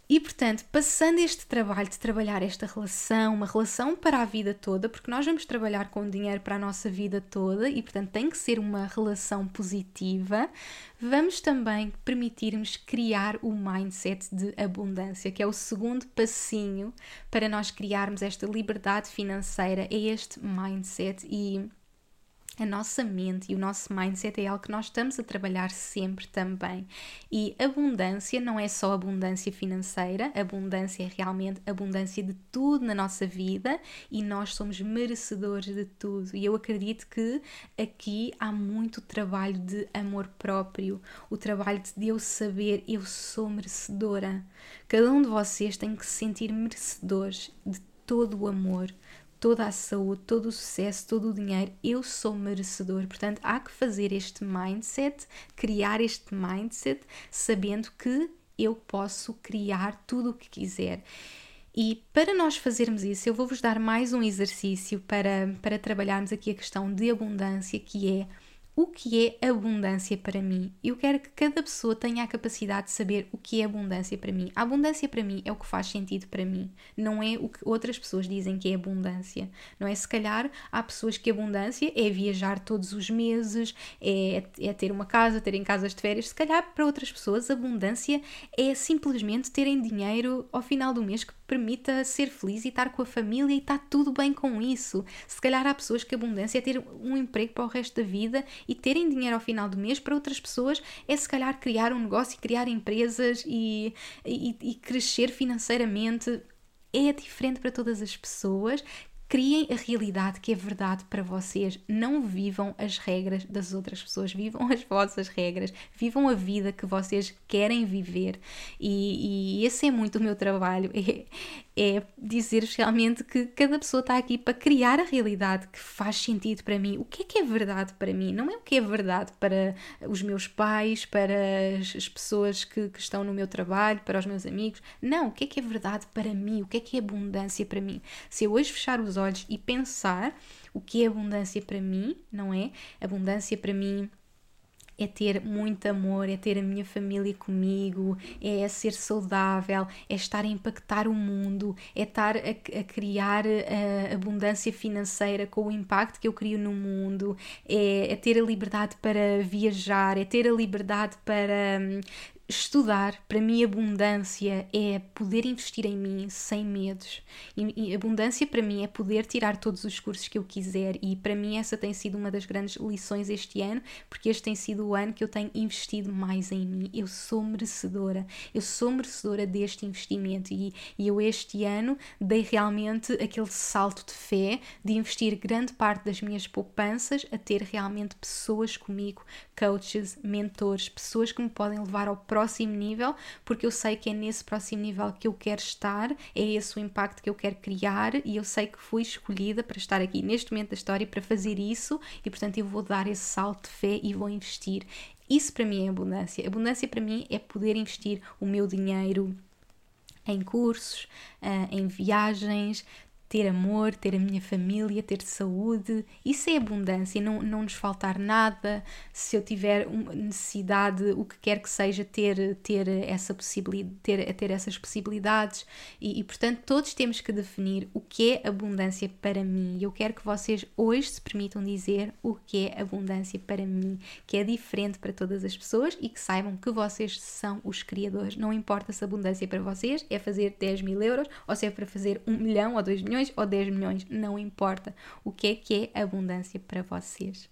E portanto, passando este trabalho de trabalhar esta relação, uma relação para a vida toda, porque nós vamos trabalhar com dinheiro para a nossa vida toda e portanto tem que ser uma relação positiva, vamos também permitirmos criar o mindset de abundância, que é o segundo passinho para nós criarmos esta liberdade financeira, é este mindset e a nossa mente e o nosso mindset é algo que nós estamos a trabalhar sempre também. E abundância não é só abundância financeira, abundância é realmente abundância de tudo na nossa vida e nós somos merecedores de tudo. E eu acredito que aqui há muito trabalho de amor próprio, o trabalho de eu saber eu sou merecedora. Cada um de vocês tem que se sentir merecedores de todo o amor, toda a saúde, todo o sucesso, todo o dinheiro, eu sou merecedor. Portanto, há que fazer este mindset, criar este mindset, sabendo que eu posso criar tudo o que quiser. E para nós fazermos isso, eu vou-vos dar mais um exercício para, para trabalharmos aqui a questão de abundância, que é o que é abundância para mim. Eu quero que cada pessoa tenha a capacidade de saber o que é abundância para mim. A abundância para mim é o que faz sentido para mim, não é o que outras pessoas dizem que é abundância. Não é? Se calhar há pessoas que abundância é viajar todos os meses, é, é ter uma casa, terem casas de férias. Se calhar para outras pessoas abundância é simplesmente terem dinheiro ao final do mês que permita ser feliz e estar com a família e está tudo bem com isso. Se calhar há pessoas que abundância é ter um emprego para o resto da vida e terem dinheiro ao final do mês. Para outras pessoas é se calhar criar um negócio e criar empresas e, e, e crescer financeiramente é diferente para todas as pessoas. Criem a realidade que é verdade para vocês. Não vivam as regras das outras pessoas, vivam as vossas regras, vivam a vida que vocês querem viver. E, e esse é muito o meu trabalho: é, é dizer realmente que cada pessoa está aqui para criar a realidade que faz sentido para mim. O que é que é verdade para mim? Não é o que é verdade para os meus pais, para as pessoas que, que estão no meu trabalho, para os meus amigos. Não, o que é que é verdade para mim? O que é que é abundância para mim? Se eu hoje fechar os olhos e pensar o que é abundância para mim, não é? Abundância para mim é ter muito amor, é ter a minha família comigo, é ser saudável, é estar a impactar o mundo, é estar a, a criar a eh, abundância financeira com o impacto que eu crio no mundo, é, é ter a liberdade para viajar, é ter a liberdade para hum, estudar, para mim, abundância é poder investir em mim sem medos. E, e, abundância para mim é poder tirar todos os cursos que eu quiser. E para mim, essa tem sido uma das grandes lições este ano, porque este tem sido o ano que eu tenho investido mais em mim. Eu sou merecedora, eu sou merecedora deste investimento. E, e eu, este ano, dei realmente aquele salto de fé de investir grande parte das minhas poupanças a ter realmente pessoas comigo, coaches, mentores, pessoas que me podem levar ao próximo próximo nível, porque eu sei que é nesse próximo nível que eu quero estar, é esse o impacto que eu quero criar e eu sei que fui escolhida para estar aqui neste momento da história para fazer isso e, portanto, eu vou dar esse salto de fé e vou investir. Isso para mim é abundância. Abundância para mim é poder investir o meu dinheiro em cursos, ah, em viagens, ter amor, ter a minha família, ter saúde, isso é abundância, não, não nos faltar nada. Se eu tiver necessidade, o que quer que seja, ter, ter, essa possibilidade, ter, ter essas possibilidades. E, e, portanto, todos temos que definir o que é abundância para mim. Eu quero que vocês hoje se permitam dizer o que é abundância para mim, que é diferente para todas as pessoas e que saibam que vocês são os criadores. Não importa se abundância para vocês é fazer 10 mil euros ou se é para fazer 1 milhão ou 2 milhões milhões ou 10 milhões, não importa. O que é que é abundância para vocês?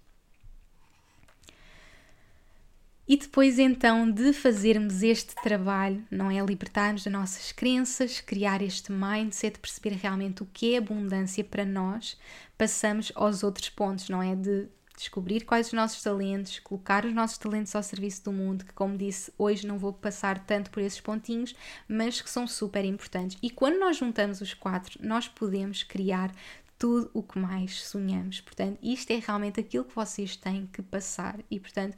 E depois então de fazermos este trabalho, não é? Libertarmos das nossas crenças, criar este mindset, perceber realmente o que é abundância para nós, passamos aos outros pontos, não é? De descobrir quais os nossos talentos, colocar os nossos talentos ao serviço do mundo, que, como disse, hoje não vou passar tanto por esses pontinhos, mas que são super importantes. E quando nós juntamos os quatro, nós podemos criar tudo o que mais sonhamos. Portanto, isto é realmente aquilo que vocês têm que passar. E, portanto,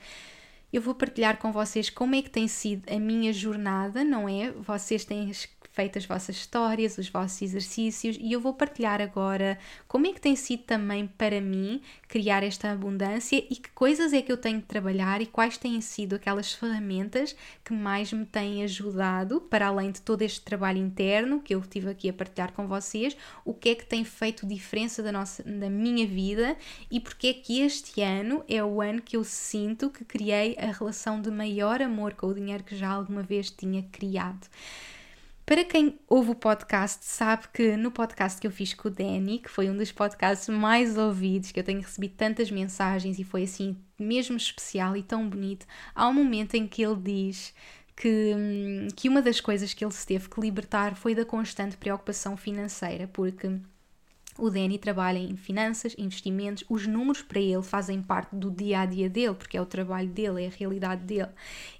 eu vou partilhar com vocês como é que tem sido a minha jornada, não é? Vocês têm feito as vossas histórias, os vossos exercícios e eu vou partilhar agora como é que tem sido também para mim criar esta abundância e que coisas é que eu tenho de trabalhar e quais têm sido aquelas ferramentas que mais me têm ajudado, para além de todo este trabalho interno que eu tive aqui a partilhar com vocês, o que é que tem feito diferença da, nossa, da minha vida e porque é que este ano é o ano que eu sinto que criei a relação de maior amor com o dinheiro que já alguma vez tinha criado. Para quem ouve o podcast, sabe que no podcast que eu fiz com o Danny, que foi um dos podcasts mais ouvidos, que eu tenho recebido tantas mensagens e foi assim mesmo especial e tão bonito, há um momento em que ele diz que, hum, que uma das coisas que ele se teve que libertar foi da constante preocupação financeira, porque o Danny trabalha em finanças, investimentos, os números para ele fazem parte do dia a dia dele, porque é o trabalho dele, é a realidade dele.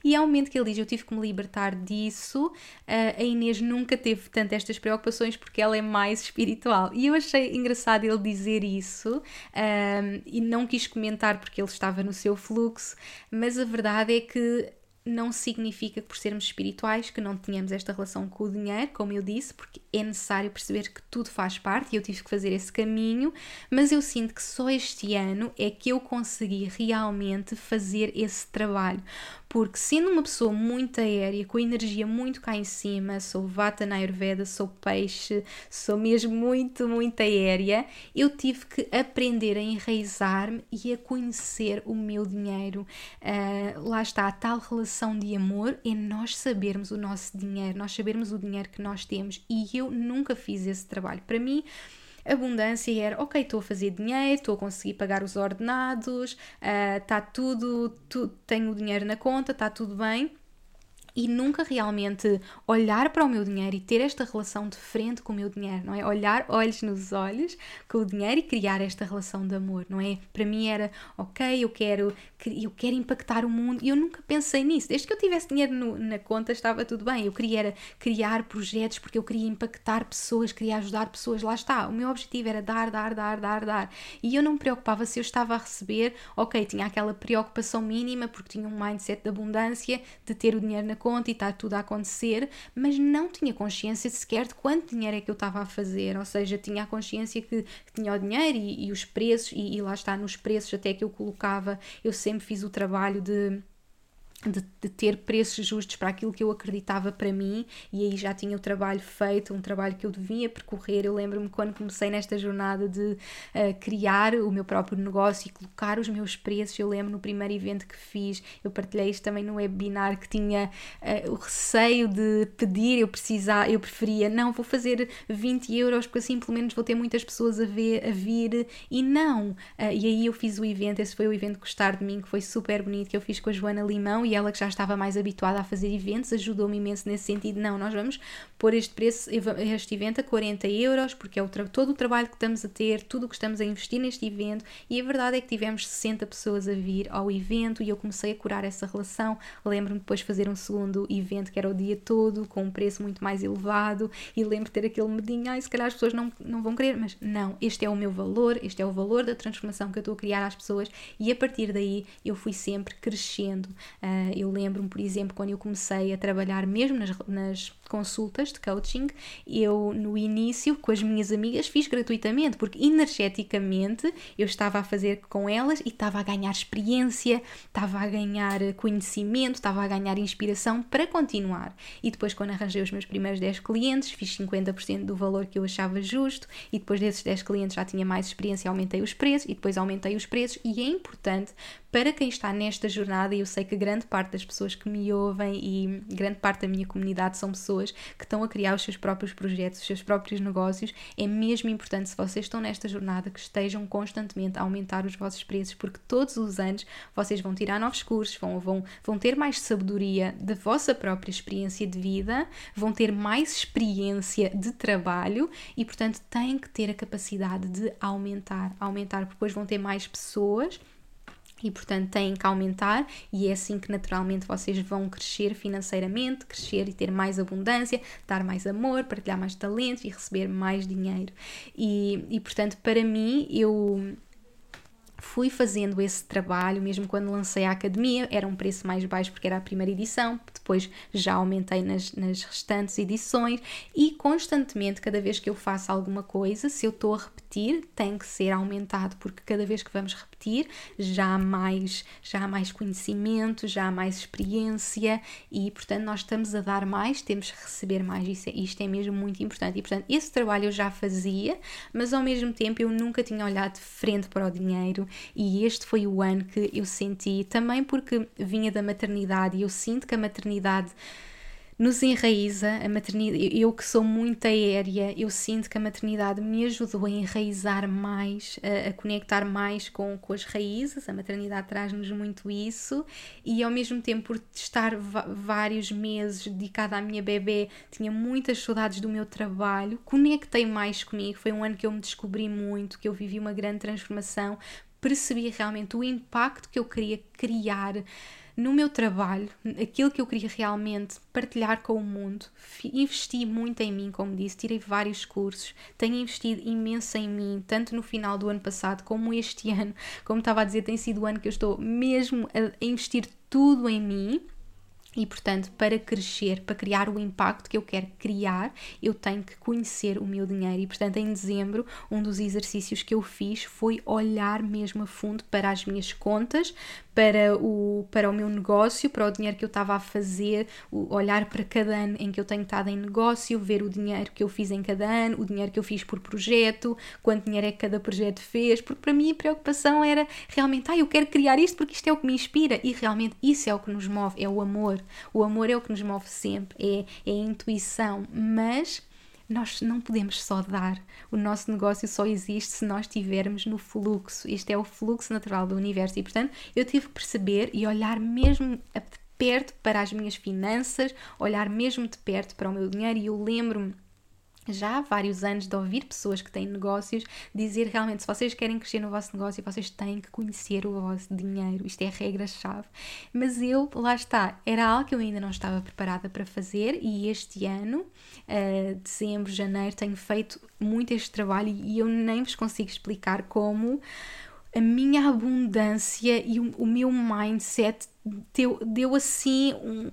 E ao momento que ele diz: Eu tive que me libertar disso, eh, a Inês nunca teve tanto estas preocupações porque ela é mais espiritual. E eu achei engraçado ele dizer isso ehm, e não quis comentar porque ele estava no seu fluxo, mas a verdade é que não significa que por sermos espirituais que não tenhamos esta relação com o dinheiro, como eu disse, porque é necessário perceber que tudo faz parte e eu tive que fazer esse caminho, mas eu sinto que só este ano é que eu consegui realmente fazer esse trabalho, porque sendo uma pessoa muito aérea, com energia muito cá em cima, sou vata na Ayurveda, sou peixe, sou mesmo muito, muito aérea, eu tive que aprender a enraizar-me e a conhecer o meu dinheiro. Uh, lá está, a tal relação de amor é nós sabermos o nosso dinheiro, nós sabermos o dinheiro que nós temos e eu nunca fiz esse trabalho. Para mim, abundância era, ok, estou a fazer dinheiro, estou a conseguir pagar os ordenados, está ah, uh, tudo, tu, tenho o dinheiro na conta, está tudo bem e nunca realmente olhar para o meu dinheiro e ter esta relação de frente com o meu dinheiro, não é? Olhar olhos nos olhos com o dinheiro e criar esta relação de amor, não é? Para mim era, ok, eu quero, eu quero impactar o mundo e eu nunca pensei nisso. Desde que eu tivesse dinheiro no, na conta estava tudo bem. Eu queria era criar projetos porque eu queria impactar pessoas, queria ajudar pessoas. Lá está. O meu objetivo era dar, dar, dar, dar, dar. E eu não me preocupava se eu estava a receber, ok, tinha aquela preocupação mínima porque tinha um mindset de abundância, de ter o dinheiro na conta conta e está tudo a acontecer, mas não tinha consciência sequer de quanto dinheiro é que eu estava a fazer, ou seja, tinha a consciência que, que tinha o dinheiro e, e os preços, e, e lá está nos preços até que eu colocava, eu sempre fiz o trabalho de de, de, ter preços justos para aquilo que eu acreditava para mim e aí já tinha o trabalho feito, um trabalho que eu devia percorrer. Eu lembro-me quando comecei nesta jornada de uh, criar o meu próprio negócio e colocar os meus preços. Eu lembro no primeiro evento que fiz, eu partilhei isto também no webinar, que tinha uh, o receio de pedir, eu precisar, eu preferia, não, vou fazer 20 euros porque assim pelo menos vou ter muitas pessoas a, ver, a vir e não. Uh, e aí eu fiz o evento, esse foi o evento Gostar de Mim, que foi super bonito, que eu fiz com a Joana Limão e ela que já estava mais habituada a fazer eventos ajudou-me imenso nesse sentido. Não, nós vamos pôr este preço, este evento a 40 euros, porque é o todo o trabalho que estamos a ter, tudo o que estamos a investir neste evento. E a verdade é que tivemos 60 pessoas a vir ao evento e eu comecei a curar essa relação. Lembro-me depois de fazer um segundo evento que era o dia todo, com um preço muito mais elevado, e lembro ter aquele medinho, ai, se calhar as pessoas não, não vão querer, mas não, este é o meu valor, este é o valor da transformação que eu estou a criar às pessoas, e a partir daí eu fui sempre crescendo. Uh, eu lembro-me, por exemplo, quando eu comecei a trabalhar mesmo nas, nas consultas de coaching, eu no início com as minhas amigas fiz gratuitamente, porque energeticamente eu estava a fazer com elas e estava a ganhar experiência, estava a ganhar conhecimento, estava a ganhar inspiração para continuar. E depois, quando arranjei os meus primeiros 10 clientes, fiz 50% do valor que eu achava justo, e depois desses 10 clientes já tinha mais experiência, aumentei os preços, e depois aumentei os preços, e é importante para quem está nesta jornada, e eu sei que grande parte das pessoas que me ouvem e grande parte da minha comunidade são pessoas que estão a criar os seus próprios projetos, os seus próprios negócios, é mesmo importante, se vocês estão nesta jornada, que estejam constantemente a aumentar os vossos preços, porque todos os anos vocês vão tirar novos cursos, vão, vão, vão ter mais sabedoria da vossa própria experiência de vida, vão ter mais experiência de trabalho e, portanto, têm que ter a capacidade de aumentar, aumentar, porque depois vão ter mais pessoas e portanto têm que aumentar, e é assim que naturalmente vocês vão crescer financeiramente, crescer e ter mais abundância, dar mais amor, partilhar mais talentos e receber mais dinheiro. E, e portanto, para mim, eu fui fazendo esse trabalho, mesmo quando lancei a academia, era um preço mais baixo porque era a primeira edição, depois já aumentei nas, nas restantes edições. E constantemente, cada vez que eu faço alguma coisa, se eu estou a repetir, tem que ser aumentado, porque cada vez que vamos repetir, já há mais, já há mais conhecimento, já há mais experiência e, portanto, nós estamos a dar mais, temos que receber mais. Isso é, isto é mesmo muito importante. E, portanto, esse trabalho eu já fazia, mas ao mesmo tempo eu nunca tinha olhado de frente para o dinheiro e este foi o ano que eu senti, também porque vinha da maternidade e eu sinto que a maternidade nos enraiza a maternidade. Eu que sou muito aérea, eu sinto que a maternidade me ajudou a enraizar mais, a, a conectar mais com, com as raízes. A maternidade traz-nos muito isso, e ao mesmo tempo, por estar vários meses dedicada à minha bebê, tinha muitas saudades do meu trabalho, conectei mais comigo. Foi um ano que eu me descobri muito, que eu vivi uma grande transformação, percebi realmente o impacto que eu queria criar no meu trabalho, aquilo que eu queria realmente partilhar com o mundo. Investi muito em mim, como disse, tirei vários cursos, tenho investido imenso em mim, tanto no final do ano passado como este ano. Como estava a dizer, tem sido o ano que eu estou mesmo a investir tudo em mim e, portanto, para crescer, para criar o impacto que eu quero criar, eu tenho que conhecer o meu dinheiro. E, portanto, em dezembro, um dos exercícios que eu fiz foi olhar mesmo a fundo para as minhas contas, para o, para o meu negócio, para o dinheiro que eu estava a fazer, olhar para cada ano em que eu tenho estado em negócio, ver o dinheiro que eu fiz em cada ano, o dinheiro que eu fiz por projeto, quanto dinheiro é que cada projeto fez, porque para mim a preocupação era realmente, ah, eu quero criar isto porque isto é o que me inspira e realmente isso é o que nos move, é o amor. O amor é o que nos move sempre, é, é a intuição, mas nós não podemos só dar. O nosso negócio só existe se nós estivermos no fluxo. Este é o fluxo natural do universo. E, portanto, eu tive que perceber e olhar mesmo de perto para as minhas finanças, olhar mesmo de perto para o meu dinheiro. E eu lembro-me já há vários anos de ouvir pessoas que têm negócios dizer realmente se vocês querem crescer no vosso negócio, vocês têm que conhecer o vosso dinheiro. Isto é a regra-chave. Mas eu, lá está, era algo que eu ainda não estava preparada para fazer e este ano, uh, dezembro, janeiro, tenho feito muito este trabalho e eu nem vos consigo explicar como a minha abundância e o, o meu mindset deu, deu assim um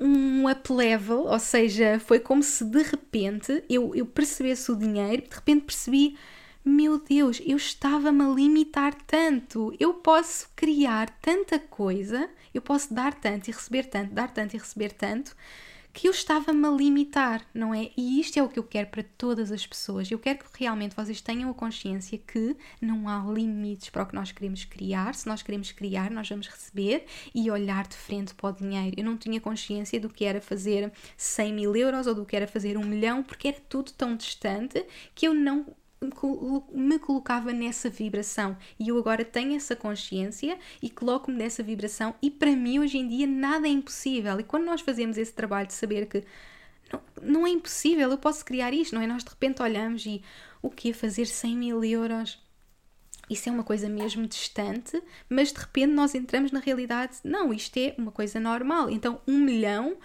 um up level, ou seja, foi como se de repente eu, eu percebesse o dinheiro, de repente percebi meu Deus, eu estava-me a limitar tanto. Eu posso criar tanta coisa, eu posso dar tanto e receber tanto, dar tanto e receber tanto, que eu estava-me a limitar, não é? E isto é o que eu quero para todas as pessoas. Eu quero que realmente vocês tenham a consciência que não há limites para o que nós queremos criar. Se nós queremos criar, nós vamos receber e olhar de frente para o dinheiro. Eu não tinha consciência do que era fazer 100 mil euros ou do que era fazer um milhão, porque era tudo tão distante que eu não me colocava nessa vibração e eu agora tenho essa consciência e coloco-me nessa vibração e para mim hoje em dia nada é impossível e quando nós fazemos esse trabalho de saber que não, não é impossível, eu posso criar isto, não é? Nós de repente olhamos e o que é fazer 100 mil euros? Isso é uma coisa mesmo distante, mas de repente nós entramos na realidade, não, isto é uma coisa normal. Então, um milhão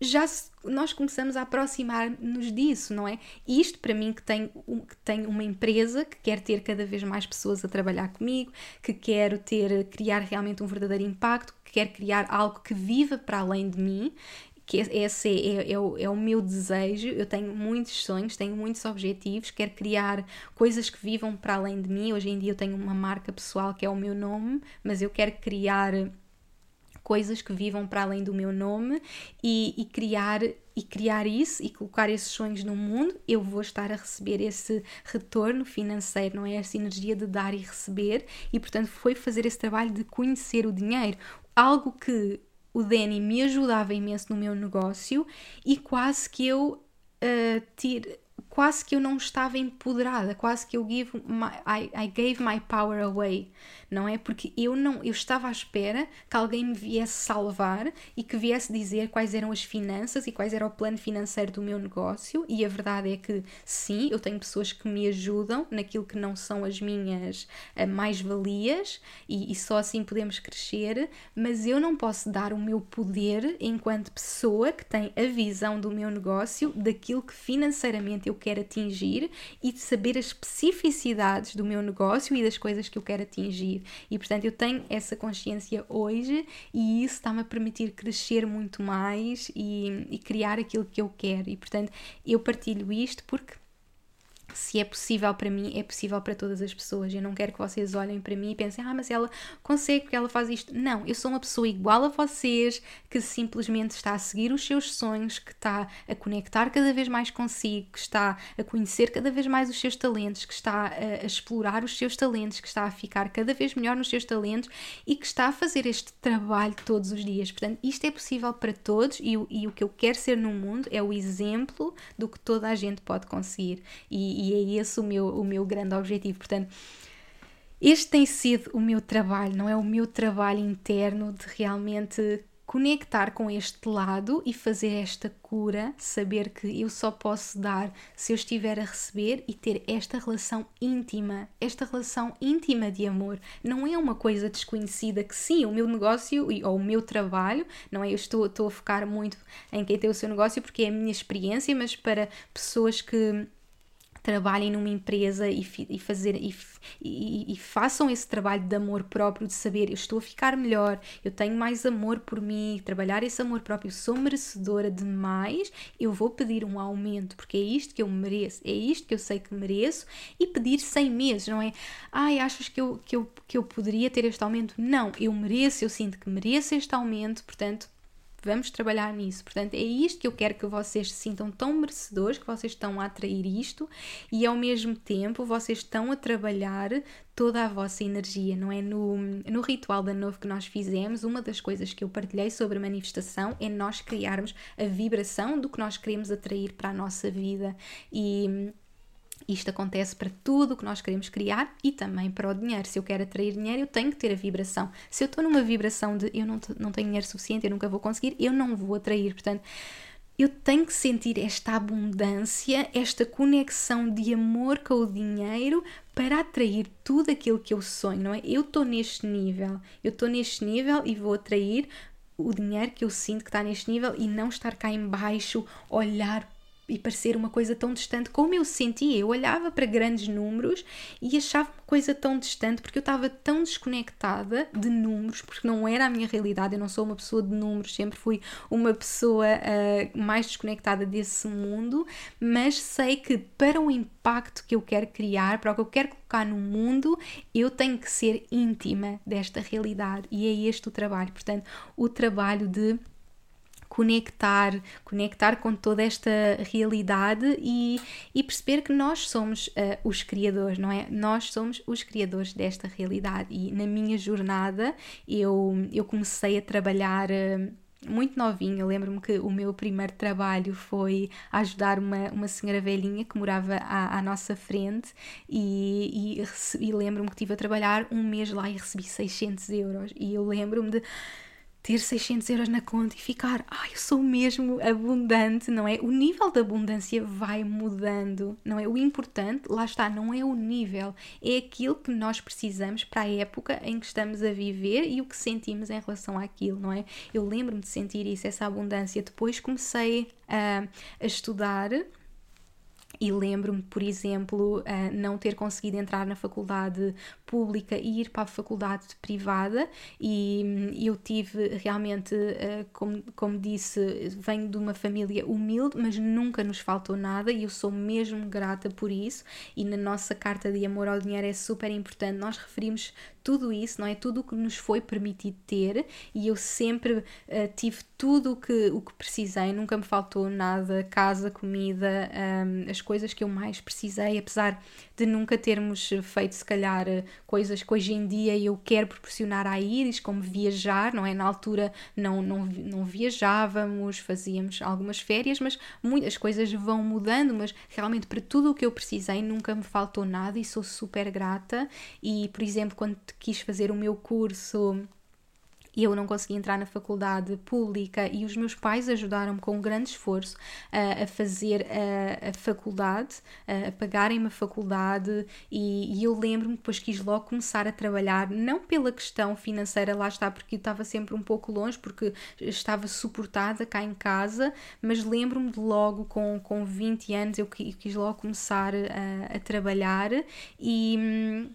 já nós começamos a aproximar-nos disso, não é? Isto para mim que tem, que tem uma empresa que quer ter cada vez mais pessoas a trabalhar comigo, que quero ter, criar realmente um verdadeiro impacto, que quer criar algo que viva para além de mim, que esse é, é, é, o, é o meu desejo. Eu tenho muitos sonhos, tenho muitos objetivos, quero criar coisas que vivam para além de mim. Hoje em dia eu tenho uma marca pessoal que é o meu nome, mas eu quero criar coisas que vivam para além do meu nome e, e criar e criar isso e colocar esses sonhos no mundo, eu vou estar a receber esse retorno financeiro, não é? Essa energia de dar e receber, e portanto foi fazer esse trabalho de conhecer o dinheiro, algo que o Danny me ajudava imenso no meu negócio e quase que eu uh, tire, quase que eu não estava empoderada, quase que eu give my, I, I gave my power away, não é? Porque eu não, eu estava à espera que alguém me viesse salvar e que viesse dizer quais eram as finanças e quais era o plano financeiro do meu negócio. E a verdade é que sim, eu tenho pessoas que me ajudam naquilo que não são as minhas uh, mais-valias e, e só assim podemos crescer, mas eu não posso dar o meu poder enquanto pessoa que tem a visão do meu negócio, daquilo que financeiramente eu quero atingir e de saber as especificidades do meu negócio e das coisas que eu quero atingir. E portanto eu tenho essa consciência hoje e isso está-me a permitir crescer muito mais e, e criar aquilo que eu quero. E portanto eu partilho isto porque se é possível para mim, é possível para todas as pessoas. Eu não quero que vocês olhem para mim e pensem, ah, mas ela consegue porque ela faz isto. Não, eu sou uma pessoa igual a vocês que simplesmente está a seguir os seus sonhos, que está a conectar cada vez mais consigo, que está a conhecer cada vez mais os seus talentos, que está a, explorar os seus talentos, que está a ficar cada vez melhor nos seus talentos e que está a fazer este trabalho todos os dias. Portanto, isto é possível para todos e, e o que eu quero ser no mundo é o exemplo do que toda a gente pode conseguir. E, e é esse o meu, o meu grande objetivo. Portanto, este tem sido o meu trabalho, não é o meu trabalho interno de realmente conectar com este lado e fazer esta cura, saber que eu só posso dar se eu estiver a receber e ter esta relação íntima, esta relação íntima de amor. Não é uma coisa desconhecida que sim, o meu negócio ou o meu trabalho, não é? Eu estou, estou a focar muito em quem tem o seu negócio porque é a minha experiência, mas para pessoas que trabalhem numa empresa e, e fazer e, e, e, façam esse trabalho de amor próprio, de saber eu estou a ficar melhor, eu tenho mais amor por mim, trabalhar esse amor próprio, sou merecedora de mais, eu vou pedir um aumento, porque é isto que eu mereço, é isto que eu sei que mereço, e pedir 100 meses, não é? Ai, achas que eu, que eu, que eu poderia ter este aumento? Não, eu mereço, eu sinto que mereço este aumento, portanto Vamos trabalhar nisso. Portanto, é isto que eu quero que vocês se sintam tão merecedores, que vocês estão a atrair isto e ao mesmo tempo vocês estão a trabalhar toda a vossa energia, não é? No, no ritual da novo que nós fizemos, uma das coisas que eu partilhei sobre a manifestação é nós criarmos a vibração do que nós queremos atrair para a nossa vida e isto acontece para tudo o que nós queremos criar e também para o dinheiro. Se eu quero atrair dinheiro, eu tenho que ter a vibração. Se eu estou numa vibração de eu não, não tenho dinheiro suficiente, eu nunca vou conseguir, eu não vou atrair. Portanto, eu tenho que sentir esta abundância, esta conexão de amor com o dinheiro para atrair tudo aquilo que eu sonho, não é? Eu estou neste nível, eu estou neste nível e vou atrair o dinheiro que eu sinto que está neste nível e não estar cá embaixo, olhar e parecer uma coisa tão distante como eu sentia. Eu olhava para grandes números e achava uma coisa tão distante porque eu estava tão desconectada de números, porque não era a minha realidade. Eu não sou uma pessoa de números, sempre fui uma pessoa uh, mais desconectada desse mundo, mas sei que para o impacto que eu quero criar, para o que eu quero colocar no mundo, eu tenho que ser íntima desta realidade e é este o trabalho. Portanto, o trabalho de conectar, conectar com toda esta realidade e, e perceber que nós somos uh, os criadores, não é? Nós somos os criadores desta realidade e na minha jornada eu, eu comecei a trabalhar. Uh, muito novinha, lembro-me que o meu primeiro trabalho foi ajudar uma, uma senhora velhinha que morava à, à nossa frente e, e, e lembro-me que estive a trabalhar um mês lá e recebi 600 euros e eu lembro-me de ter 600 euros na conta e ficar, ai, eu sou mesmo abundante, não é? O nível de abundância vai mudando, não é? O importante, lá está, não é o nível, é aquilo que nós precisamos para a época em que estamos a viver e o que sentimos em relação àquilo, não é? Eu lembro-me de sentir isso, essa abundância. Depois comecei a, a estudar e lembro-me, por exemplo, uh, não ter conseguido entrar na faculdade pública e ir para a faculdade privada, e um, eu tive realmente, uh, como, como disse, venho de uma família humilde, mas nunca nos faltou nada e eu sou mesmo grata por isso. E na nossa carta de amor ao dinheiro é super importante, nós referimos tudo isso, não é? Tudo o que nos foi permitido ter e eu sempre uh, tive tudo o que, o que precisei, nunca me faltou nada, casa, comida, um, as coisas que eu mais precisei, apesar de nunca termos feito, se calhar, coisas que hoje em dia eu quero proporcionar à Iris, como viajar, não é? Na altura não, não, não viajávamos, fazíamos algumas férias, mas muitas coisas vão mudando, mas realmente para tudo o que eu precisei nunca me faltou nada e sou super grata. E, por exemplo, quando quis fazer o meu curso e eu não consegui entrar na faculdade pública e os meus pais ajudaram-me com um grande esforço uh, a fazer a, a faculdade, uh, a pagarem-me a faculdade e, e eu lembro-me depois quis logo começar a trabalhar, não pela questão financeira, lá está, porque eu estava sempre um pouco longe, porque estava suportada cá em casa, mas lembro-me de logo com, com 20 anos eu quis logo começar a, a trabalhar e hum,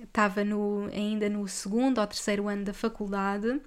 estava no, ainda no segundo ou terceiro ano da faculdade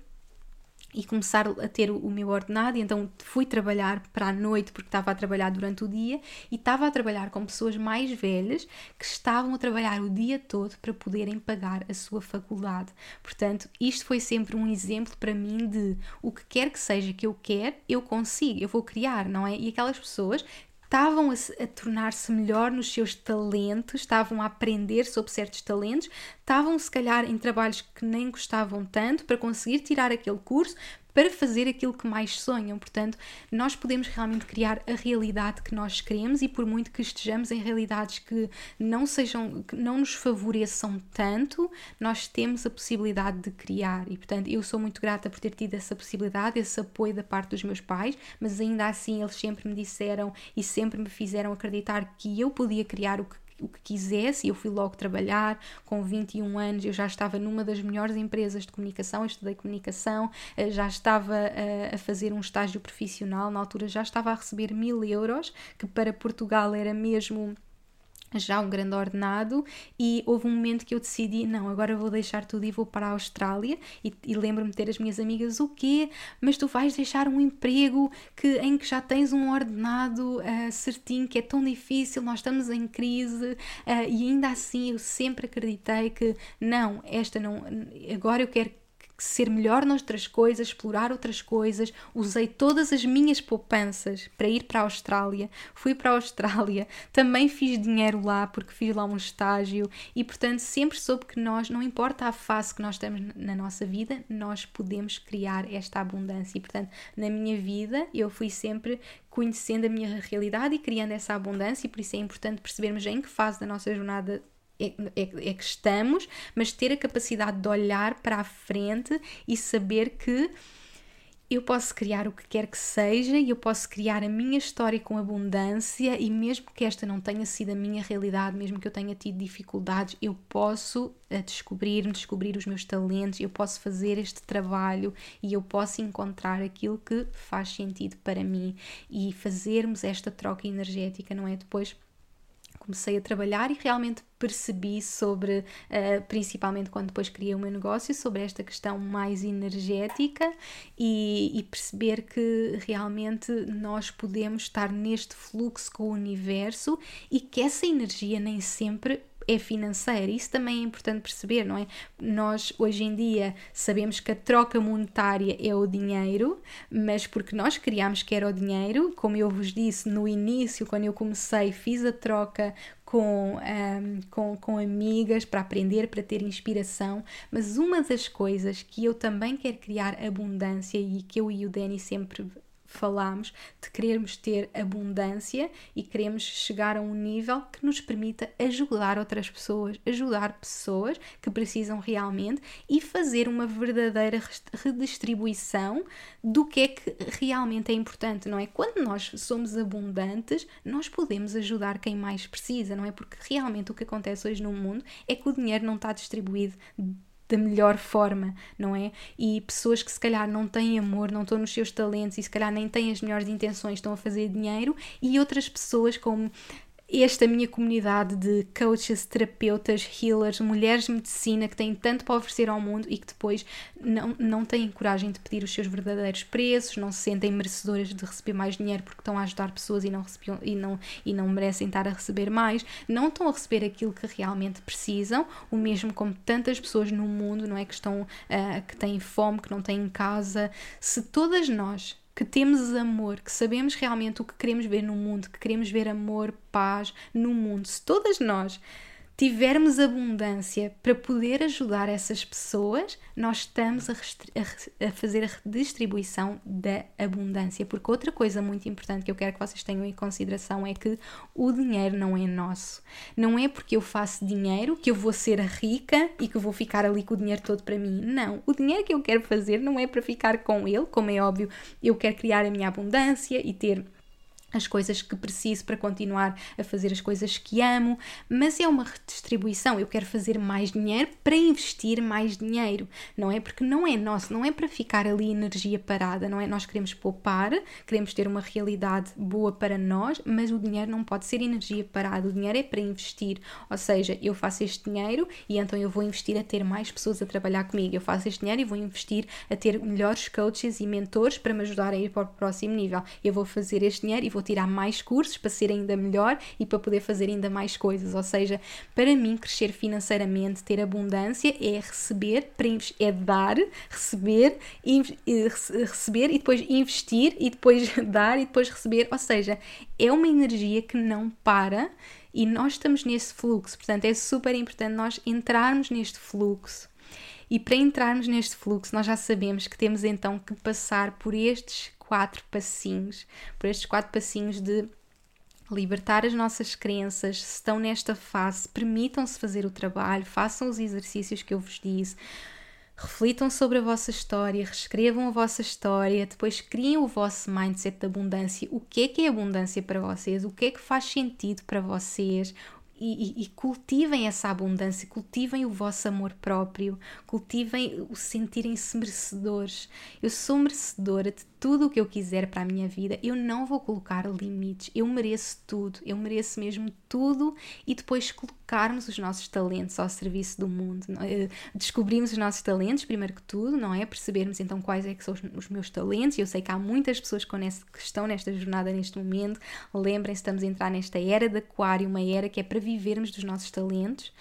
e começar a ter o meu ordenado, e então fui trabalhar para a noite porque estava a trabalhar durante o dia e estava a trabalhar com pessoas mais velhas que estavam a trabalhar o dia todo para poderem pagar a sua faculdade. Portanto, isto foi sempre um exemplo para mim de o que quer que seja que eu quero, eu consigo, eu vou criar, não é? E aquelas pessoas estavam a, a tornar-se melhor nos seus talentos, estavam a aprender sobre certos talentos, estavam se calhar em trabalhos que nem gostavam tanto para conseguir tirar aquele curso, para fazer aquilo que mais sonham. Portanto, nós podemos realmente criar a realidade que nós queremos e por muito que estejamos em realidades que não sejam, que não nos favoreçam tanto, nós temos a possibilidade de criar. E portanto, eu sou muito grata por ter tido essa possibilidade, esse apoio da parte dos meus pais, mas ainda assim eles sempre me disseram e sempre me fizeram acreditar que eu podia criar o que o que quisesse e eu fui logo trabalhar. Com 21 anos eu já estava numa das melhores empresas de comunicação, estudei comunicação, eh, já estava eh, a fazer um estágio profissional, na altura já estava a receber mil euros, que para Portugal era mesmo já um grande ordenado e houve um momento que eu decidi, não, agora vou deixar tudo e vou para a Austrália e, e lembro-me de ter as minhas amigas, o quê? Mas tu vais deixar um emprego que, em que já tens um ordenado uh, certinho, que é tão difícil, nós estamos em crise uh, e ainda assim eu sempre acreditei que não, esta não, agora eu quero ser melhor noutras coisas, explorar outras coisas. Usei todas as minhas poupanças para ir para a Austrália. Fui para a Austrália, também fiz dinheiro lá porque fiz lá um estágio e, portanto, sempre soube que nós, não importa a fase que nós estamos na nossa vida, nós podemos criar esta abundância. E, portanto, na minha vida, eu fui sempre conhecendo a minha realidade e criando essa abundância, e por isso é importante percebermos em que fase da nossa jornada é, é, é, que estamos, mas ter a capacidade de olhar para a frente e saber que eu posso criar o que quer que seja e eu posso criar a minha história com abundância e mesmo que esta não tenha sido a minha realidade, mesmo que eu tenha tido dificuldades, eu posso eh, descobrir-me, descobrir os meus talentos, eu posso fazer este trabalho e eu posso encontrar aquilo que faz sentido para mim e fazermos esta troca energética, não é? Depois comecei a trabalhar e realmente percebi sobre, uh, principalmente quando depois criei o meu negócio, sobre esta questão mais energética e, e, perceber que realmente nós podemos estar neste fluxo com o universo e que essa energia nem sempre é financeira. Isso também é importante perceber, não é? Nós hoje em dia sabemos que a troca monetária é o dinheiro, mas porque nós criámos que era o dinheiro, como eu vos disse no início, quando eu comecei, fiz a troca com, um, com, com amigas para aprender, para ter inspiração, mas uma das coisas que eu também quero criar abundância e que eu e o Danny sempre falámos de querermos ter abundância e queremos chegar a um nível que nos permita ajudar outras pessoas, ajudar pessoas que precisam realmente e fazer uma verdadeira redistribuição do que é que realmente é importante, não é? Quando nós somos abundantes, nós podemos ajudar quem mais precisa, não é? Porque realmente o que acontece hoje no mundo é que o dinheiro não está distribuído da melhor forma, não é? E pessoas que se calhar não têm amor, não estão nos seus talentos e se calhar nem têm as melhores intenções, estão a fazer dinheiro, e outras pessoas como esta minha comunidade de coaches, terapeutas, healers, mulheres de medicina que têm tanto para oferecer ao mundo e que depois não, não têm coragem de pedir os seus verdadeiros preços, não se sentem merecedoras de receber mais dinheiro porque estão a ajudar pessoas e não, recebiam, e não, e não merecem estar a receber mais, não estão a receber aquilo que realmente precisam, o mesmo como tantas pessoas no mundo, não é? Que estão, uh, que têm fome, que não têm casa. Se todas nós que temos amor, que sabemos realmente o que queremos ver no mundo, que queremos ver amor, paz no mundo, se todas nós tivermos abundância para poder ajudar essas pessoas, nós estamos a, a, fazer a redistribuição da abundância. Porque outra coisa muito importante que eu quero que vocês tenham em consideração é que o dinheiro não é nosso. Não é porque eu faço dinheiro que eu vou ser rica e que vou ficar ali com o dinheiro todo para mim. Não. O dinheiro que eu quero fazer não é para ficar com ele, como é óbvio, eu quero criar a minha abundância e ter as coisas que preciso para continuar a fazer as coisas que amo, mas é uma redistribuição. Eu quero fazer mais dinheiro para investir mais dinheiro, não é? Porque não é nosso, não é para ficar ali energia parada, não é? Nós queremos poupar, queremos ter uma realidade boa para nós, mas o dinheiro não pode ser energia parada, o dinheiro é para investir. Ou seja, eu faço este dinheiro e então eu vou investir a ter mais pessoas a trabalhar comigo. Eu faço este dinheiro e vou investir a ter melhores coaches e mentores para me ajudar a ir para o próximo nível. Eu vou fazer este dinheiro e vou tirar mais cursos para ser ainda melhor e para poder fazer ainda mais coisas. Ou seja, para mim, crescer financeiramente, ter abundância é receber, é dar, receber, receber e depois investir e depois dar e depois receber. Ou seja, é uma energia que não para e nós estamos nesse fluxo. Portanto, é super importante nós entrarmos neste fluxo. E para entrarmos neste fluxo, nós já sabemos que temos então que passar por estes quatro passinhos, por estes quatro passinhos de libertar as nossas crenças, se estão nesta fase, permitam-se fazer o trabalho, façam os exercícios que eu vos disse, reflitam sobre a vossa história, reescrevam a vossa história, depois criem o vosso mindset de abundância. O que é que é abundância para vocês? O que é que faz sentido para vocês? E, e, cultivem essa abundância, cultivem o vosso amor próprio, cultivem o sentirem-se merecedores. Eu sou merecedora de tudo o que eu quiser para a minha vida, eu não vou colocar limites, eu mereço tudo, eu mereço mesmo tudo e depois colocarmos os nossos talentos ao serviço do mundo. É? Descobrimos os nossos talentos, primeiro que tudo, não é? Percebermos então quais é que são os meus talentos. Eu sei que há muitas pessoas que estão nesta jornada neste momento. Lembrem-se, estamos a entrar nesta era de aquário, uma era que é para vivermos dos nossos talentos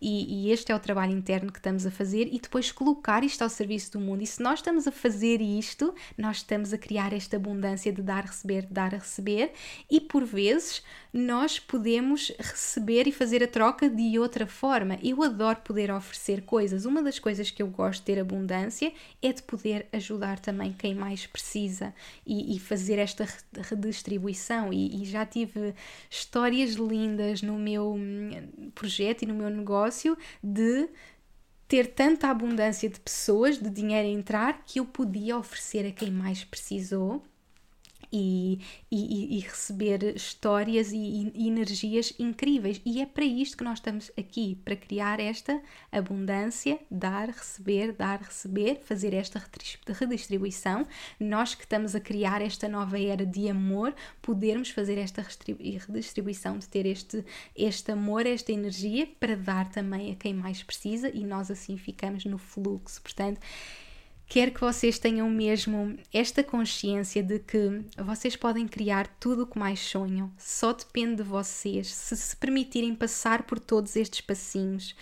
e, e, este é o trabalho interno que estamos a fazer e depois colocar isto ao serviço do mundo. E se nós estamos a fazer isto, nós estamos a criar esta abundância de dar, receber, dar, a receber e por vezes nós podemos receber e fazer a troca de outra forma. Eu adoro poder oferecer coisas. Uma das coisas que eu gosto de ter abundância é de poder ajudar também quem mais precisa e, e fazer esta redistribuição. E, e já tive histórias lindas no meu hum, projeto e no meu negócio de ter tanta abundância de pessoas, de dinheiro a entrar, que eu podia oferecer a quem mais precisou e, e, e receber histórias e, e, energias incríveis. E é para isto que nós estamos aqui para criar esta abundância, dar, receber, dar, receber, fazer esta redistribuição. Nós que estamos a criar esta nova era de amor, podermos fazer esta redistribuição, de ter este, este amor, esta energia para dar também a quem mais precisa e nós assim ficamos no fluxo. Portanto, Quero que vocês tenham mesmo esta consciência de que vocês podem criar tudo o que mais sonham, só depende de vocês, se se permitirem passar por todos estes passinhos.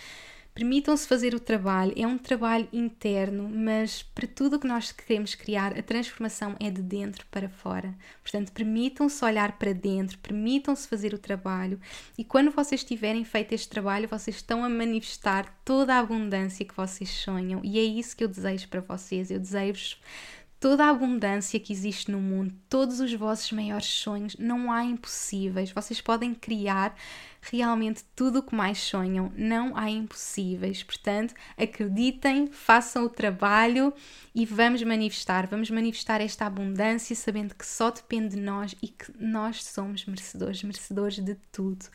Permitam-se fazer o trabalho, é um trabalho interno, mas para tudo o que nós queremos criar, a transformação é de dentro para fora. Portanto, permitam-se olhar para dentro, permitam-se fazer o trabalho e quando vocês tiverem feito este trabalho, vocês estão a manifestar toda a abundância que vocês sonham e é isso que eu desejo para vocês. Eu desejo toda a abundância que existe no mundo, todos os vossos maiores sonhos, não há impossíveis. Vocês podem criar realmente tudo o que mais sonham, não há impossíveis. Portanto, acreditem, façam o trabalho e vamos manifestar, vamos manifestar esta abundância sabendo que só depende de nós e que nós somos merecedores, merecedores de tudo.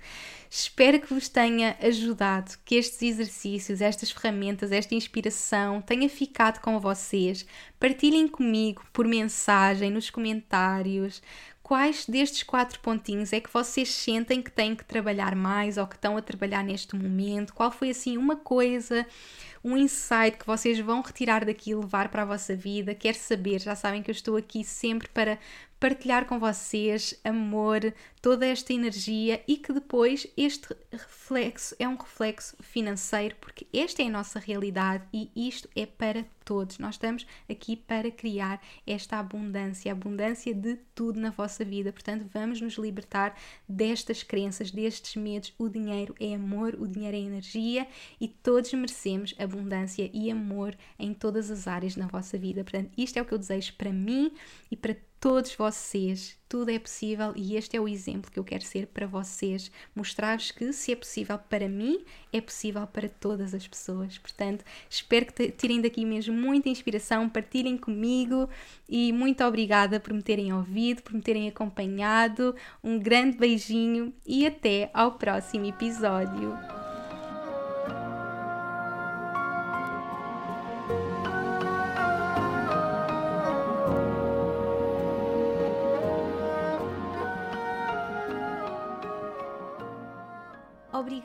Espero que vos tenha ajudado, que estes exercícios, estas ferramentas, esta inspiração tenha ficado com vocês. Partilhem comigo por mensagem, nos comentários, quais destes quatro pontinhos é que vocês sentem que têm que trabalhar mais ou que estão a trabalhar neste momento? Qual foi assim uma coisa, um insight que vocês vão retirar daqui e levar para a vossa vida? Quero saber, já sabem que eu estou aqui sempre para partilhar com vocês amor, toda esta energia e que depois este reflexo é um reflexo financeiro, porque esta é a nossa realidade e isto é para todos. Nós estamos aqui para criar esta abundância, abundância de tudo na vossa vida. Portanto, vamos nos libertar destas crenças, destes medos. O dinheiro é amor, o dinheiro é energia e todos merecemos abundância e amor em todas as áreas na vossa vida. Portanto, isto é o que eu desejo para mim e para todos vocês. Tudo é possível e este é o exemplo que eu quero ser para vocês. Mostrar-vos que se é possível para mim, é possível para todas as pessoas. Portanto, espero que tirem daqui mesmo muita inspiração, partilhem comigo e muito obrigada por me terem ouvido, por me terem acompanhado. Um grande beijinho e até ao próximo episódio.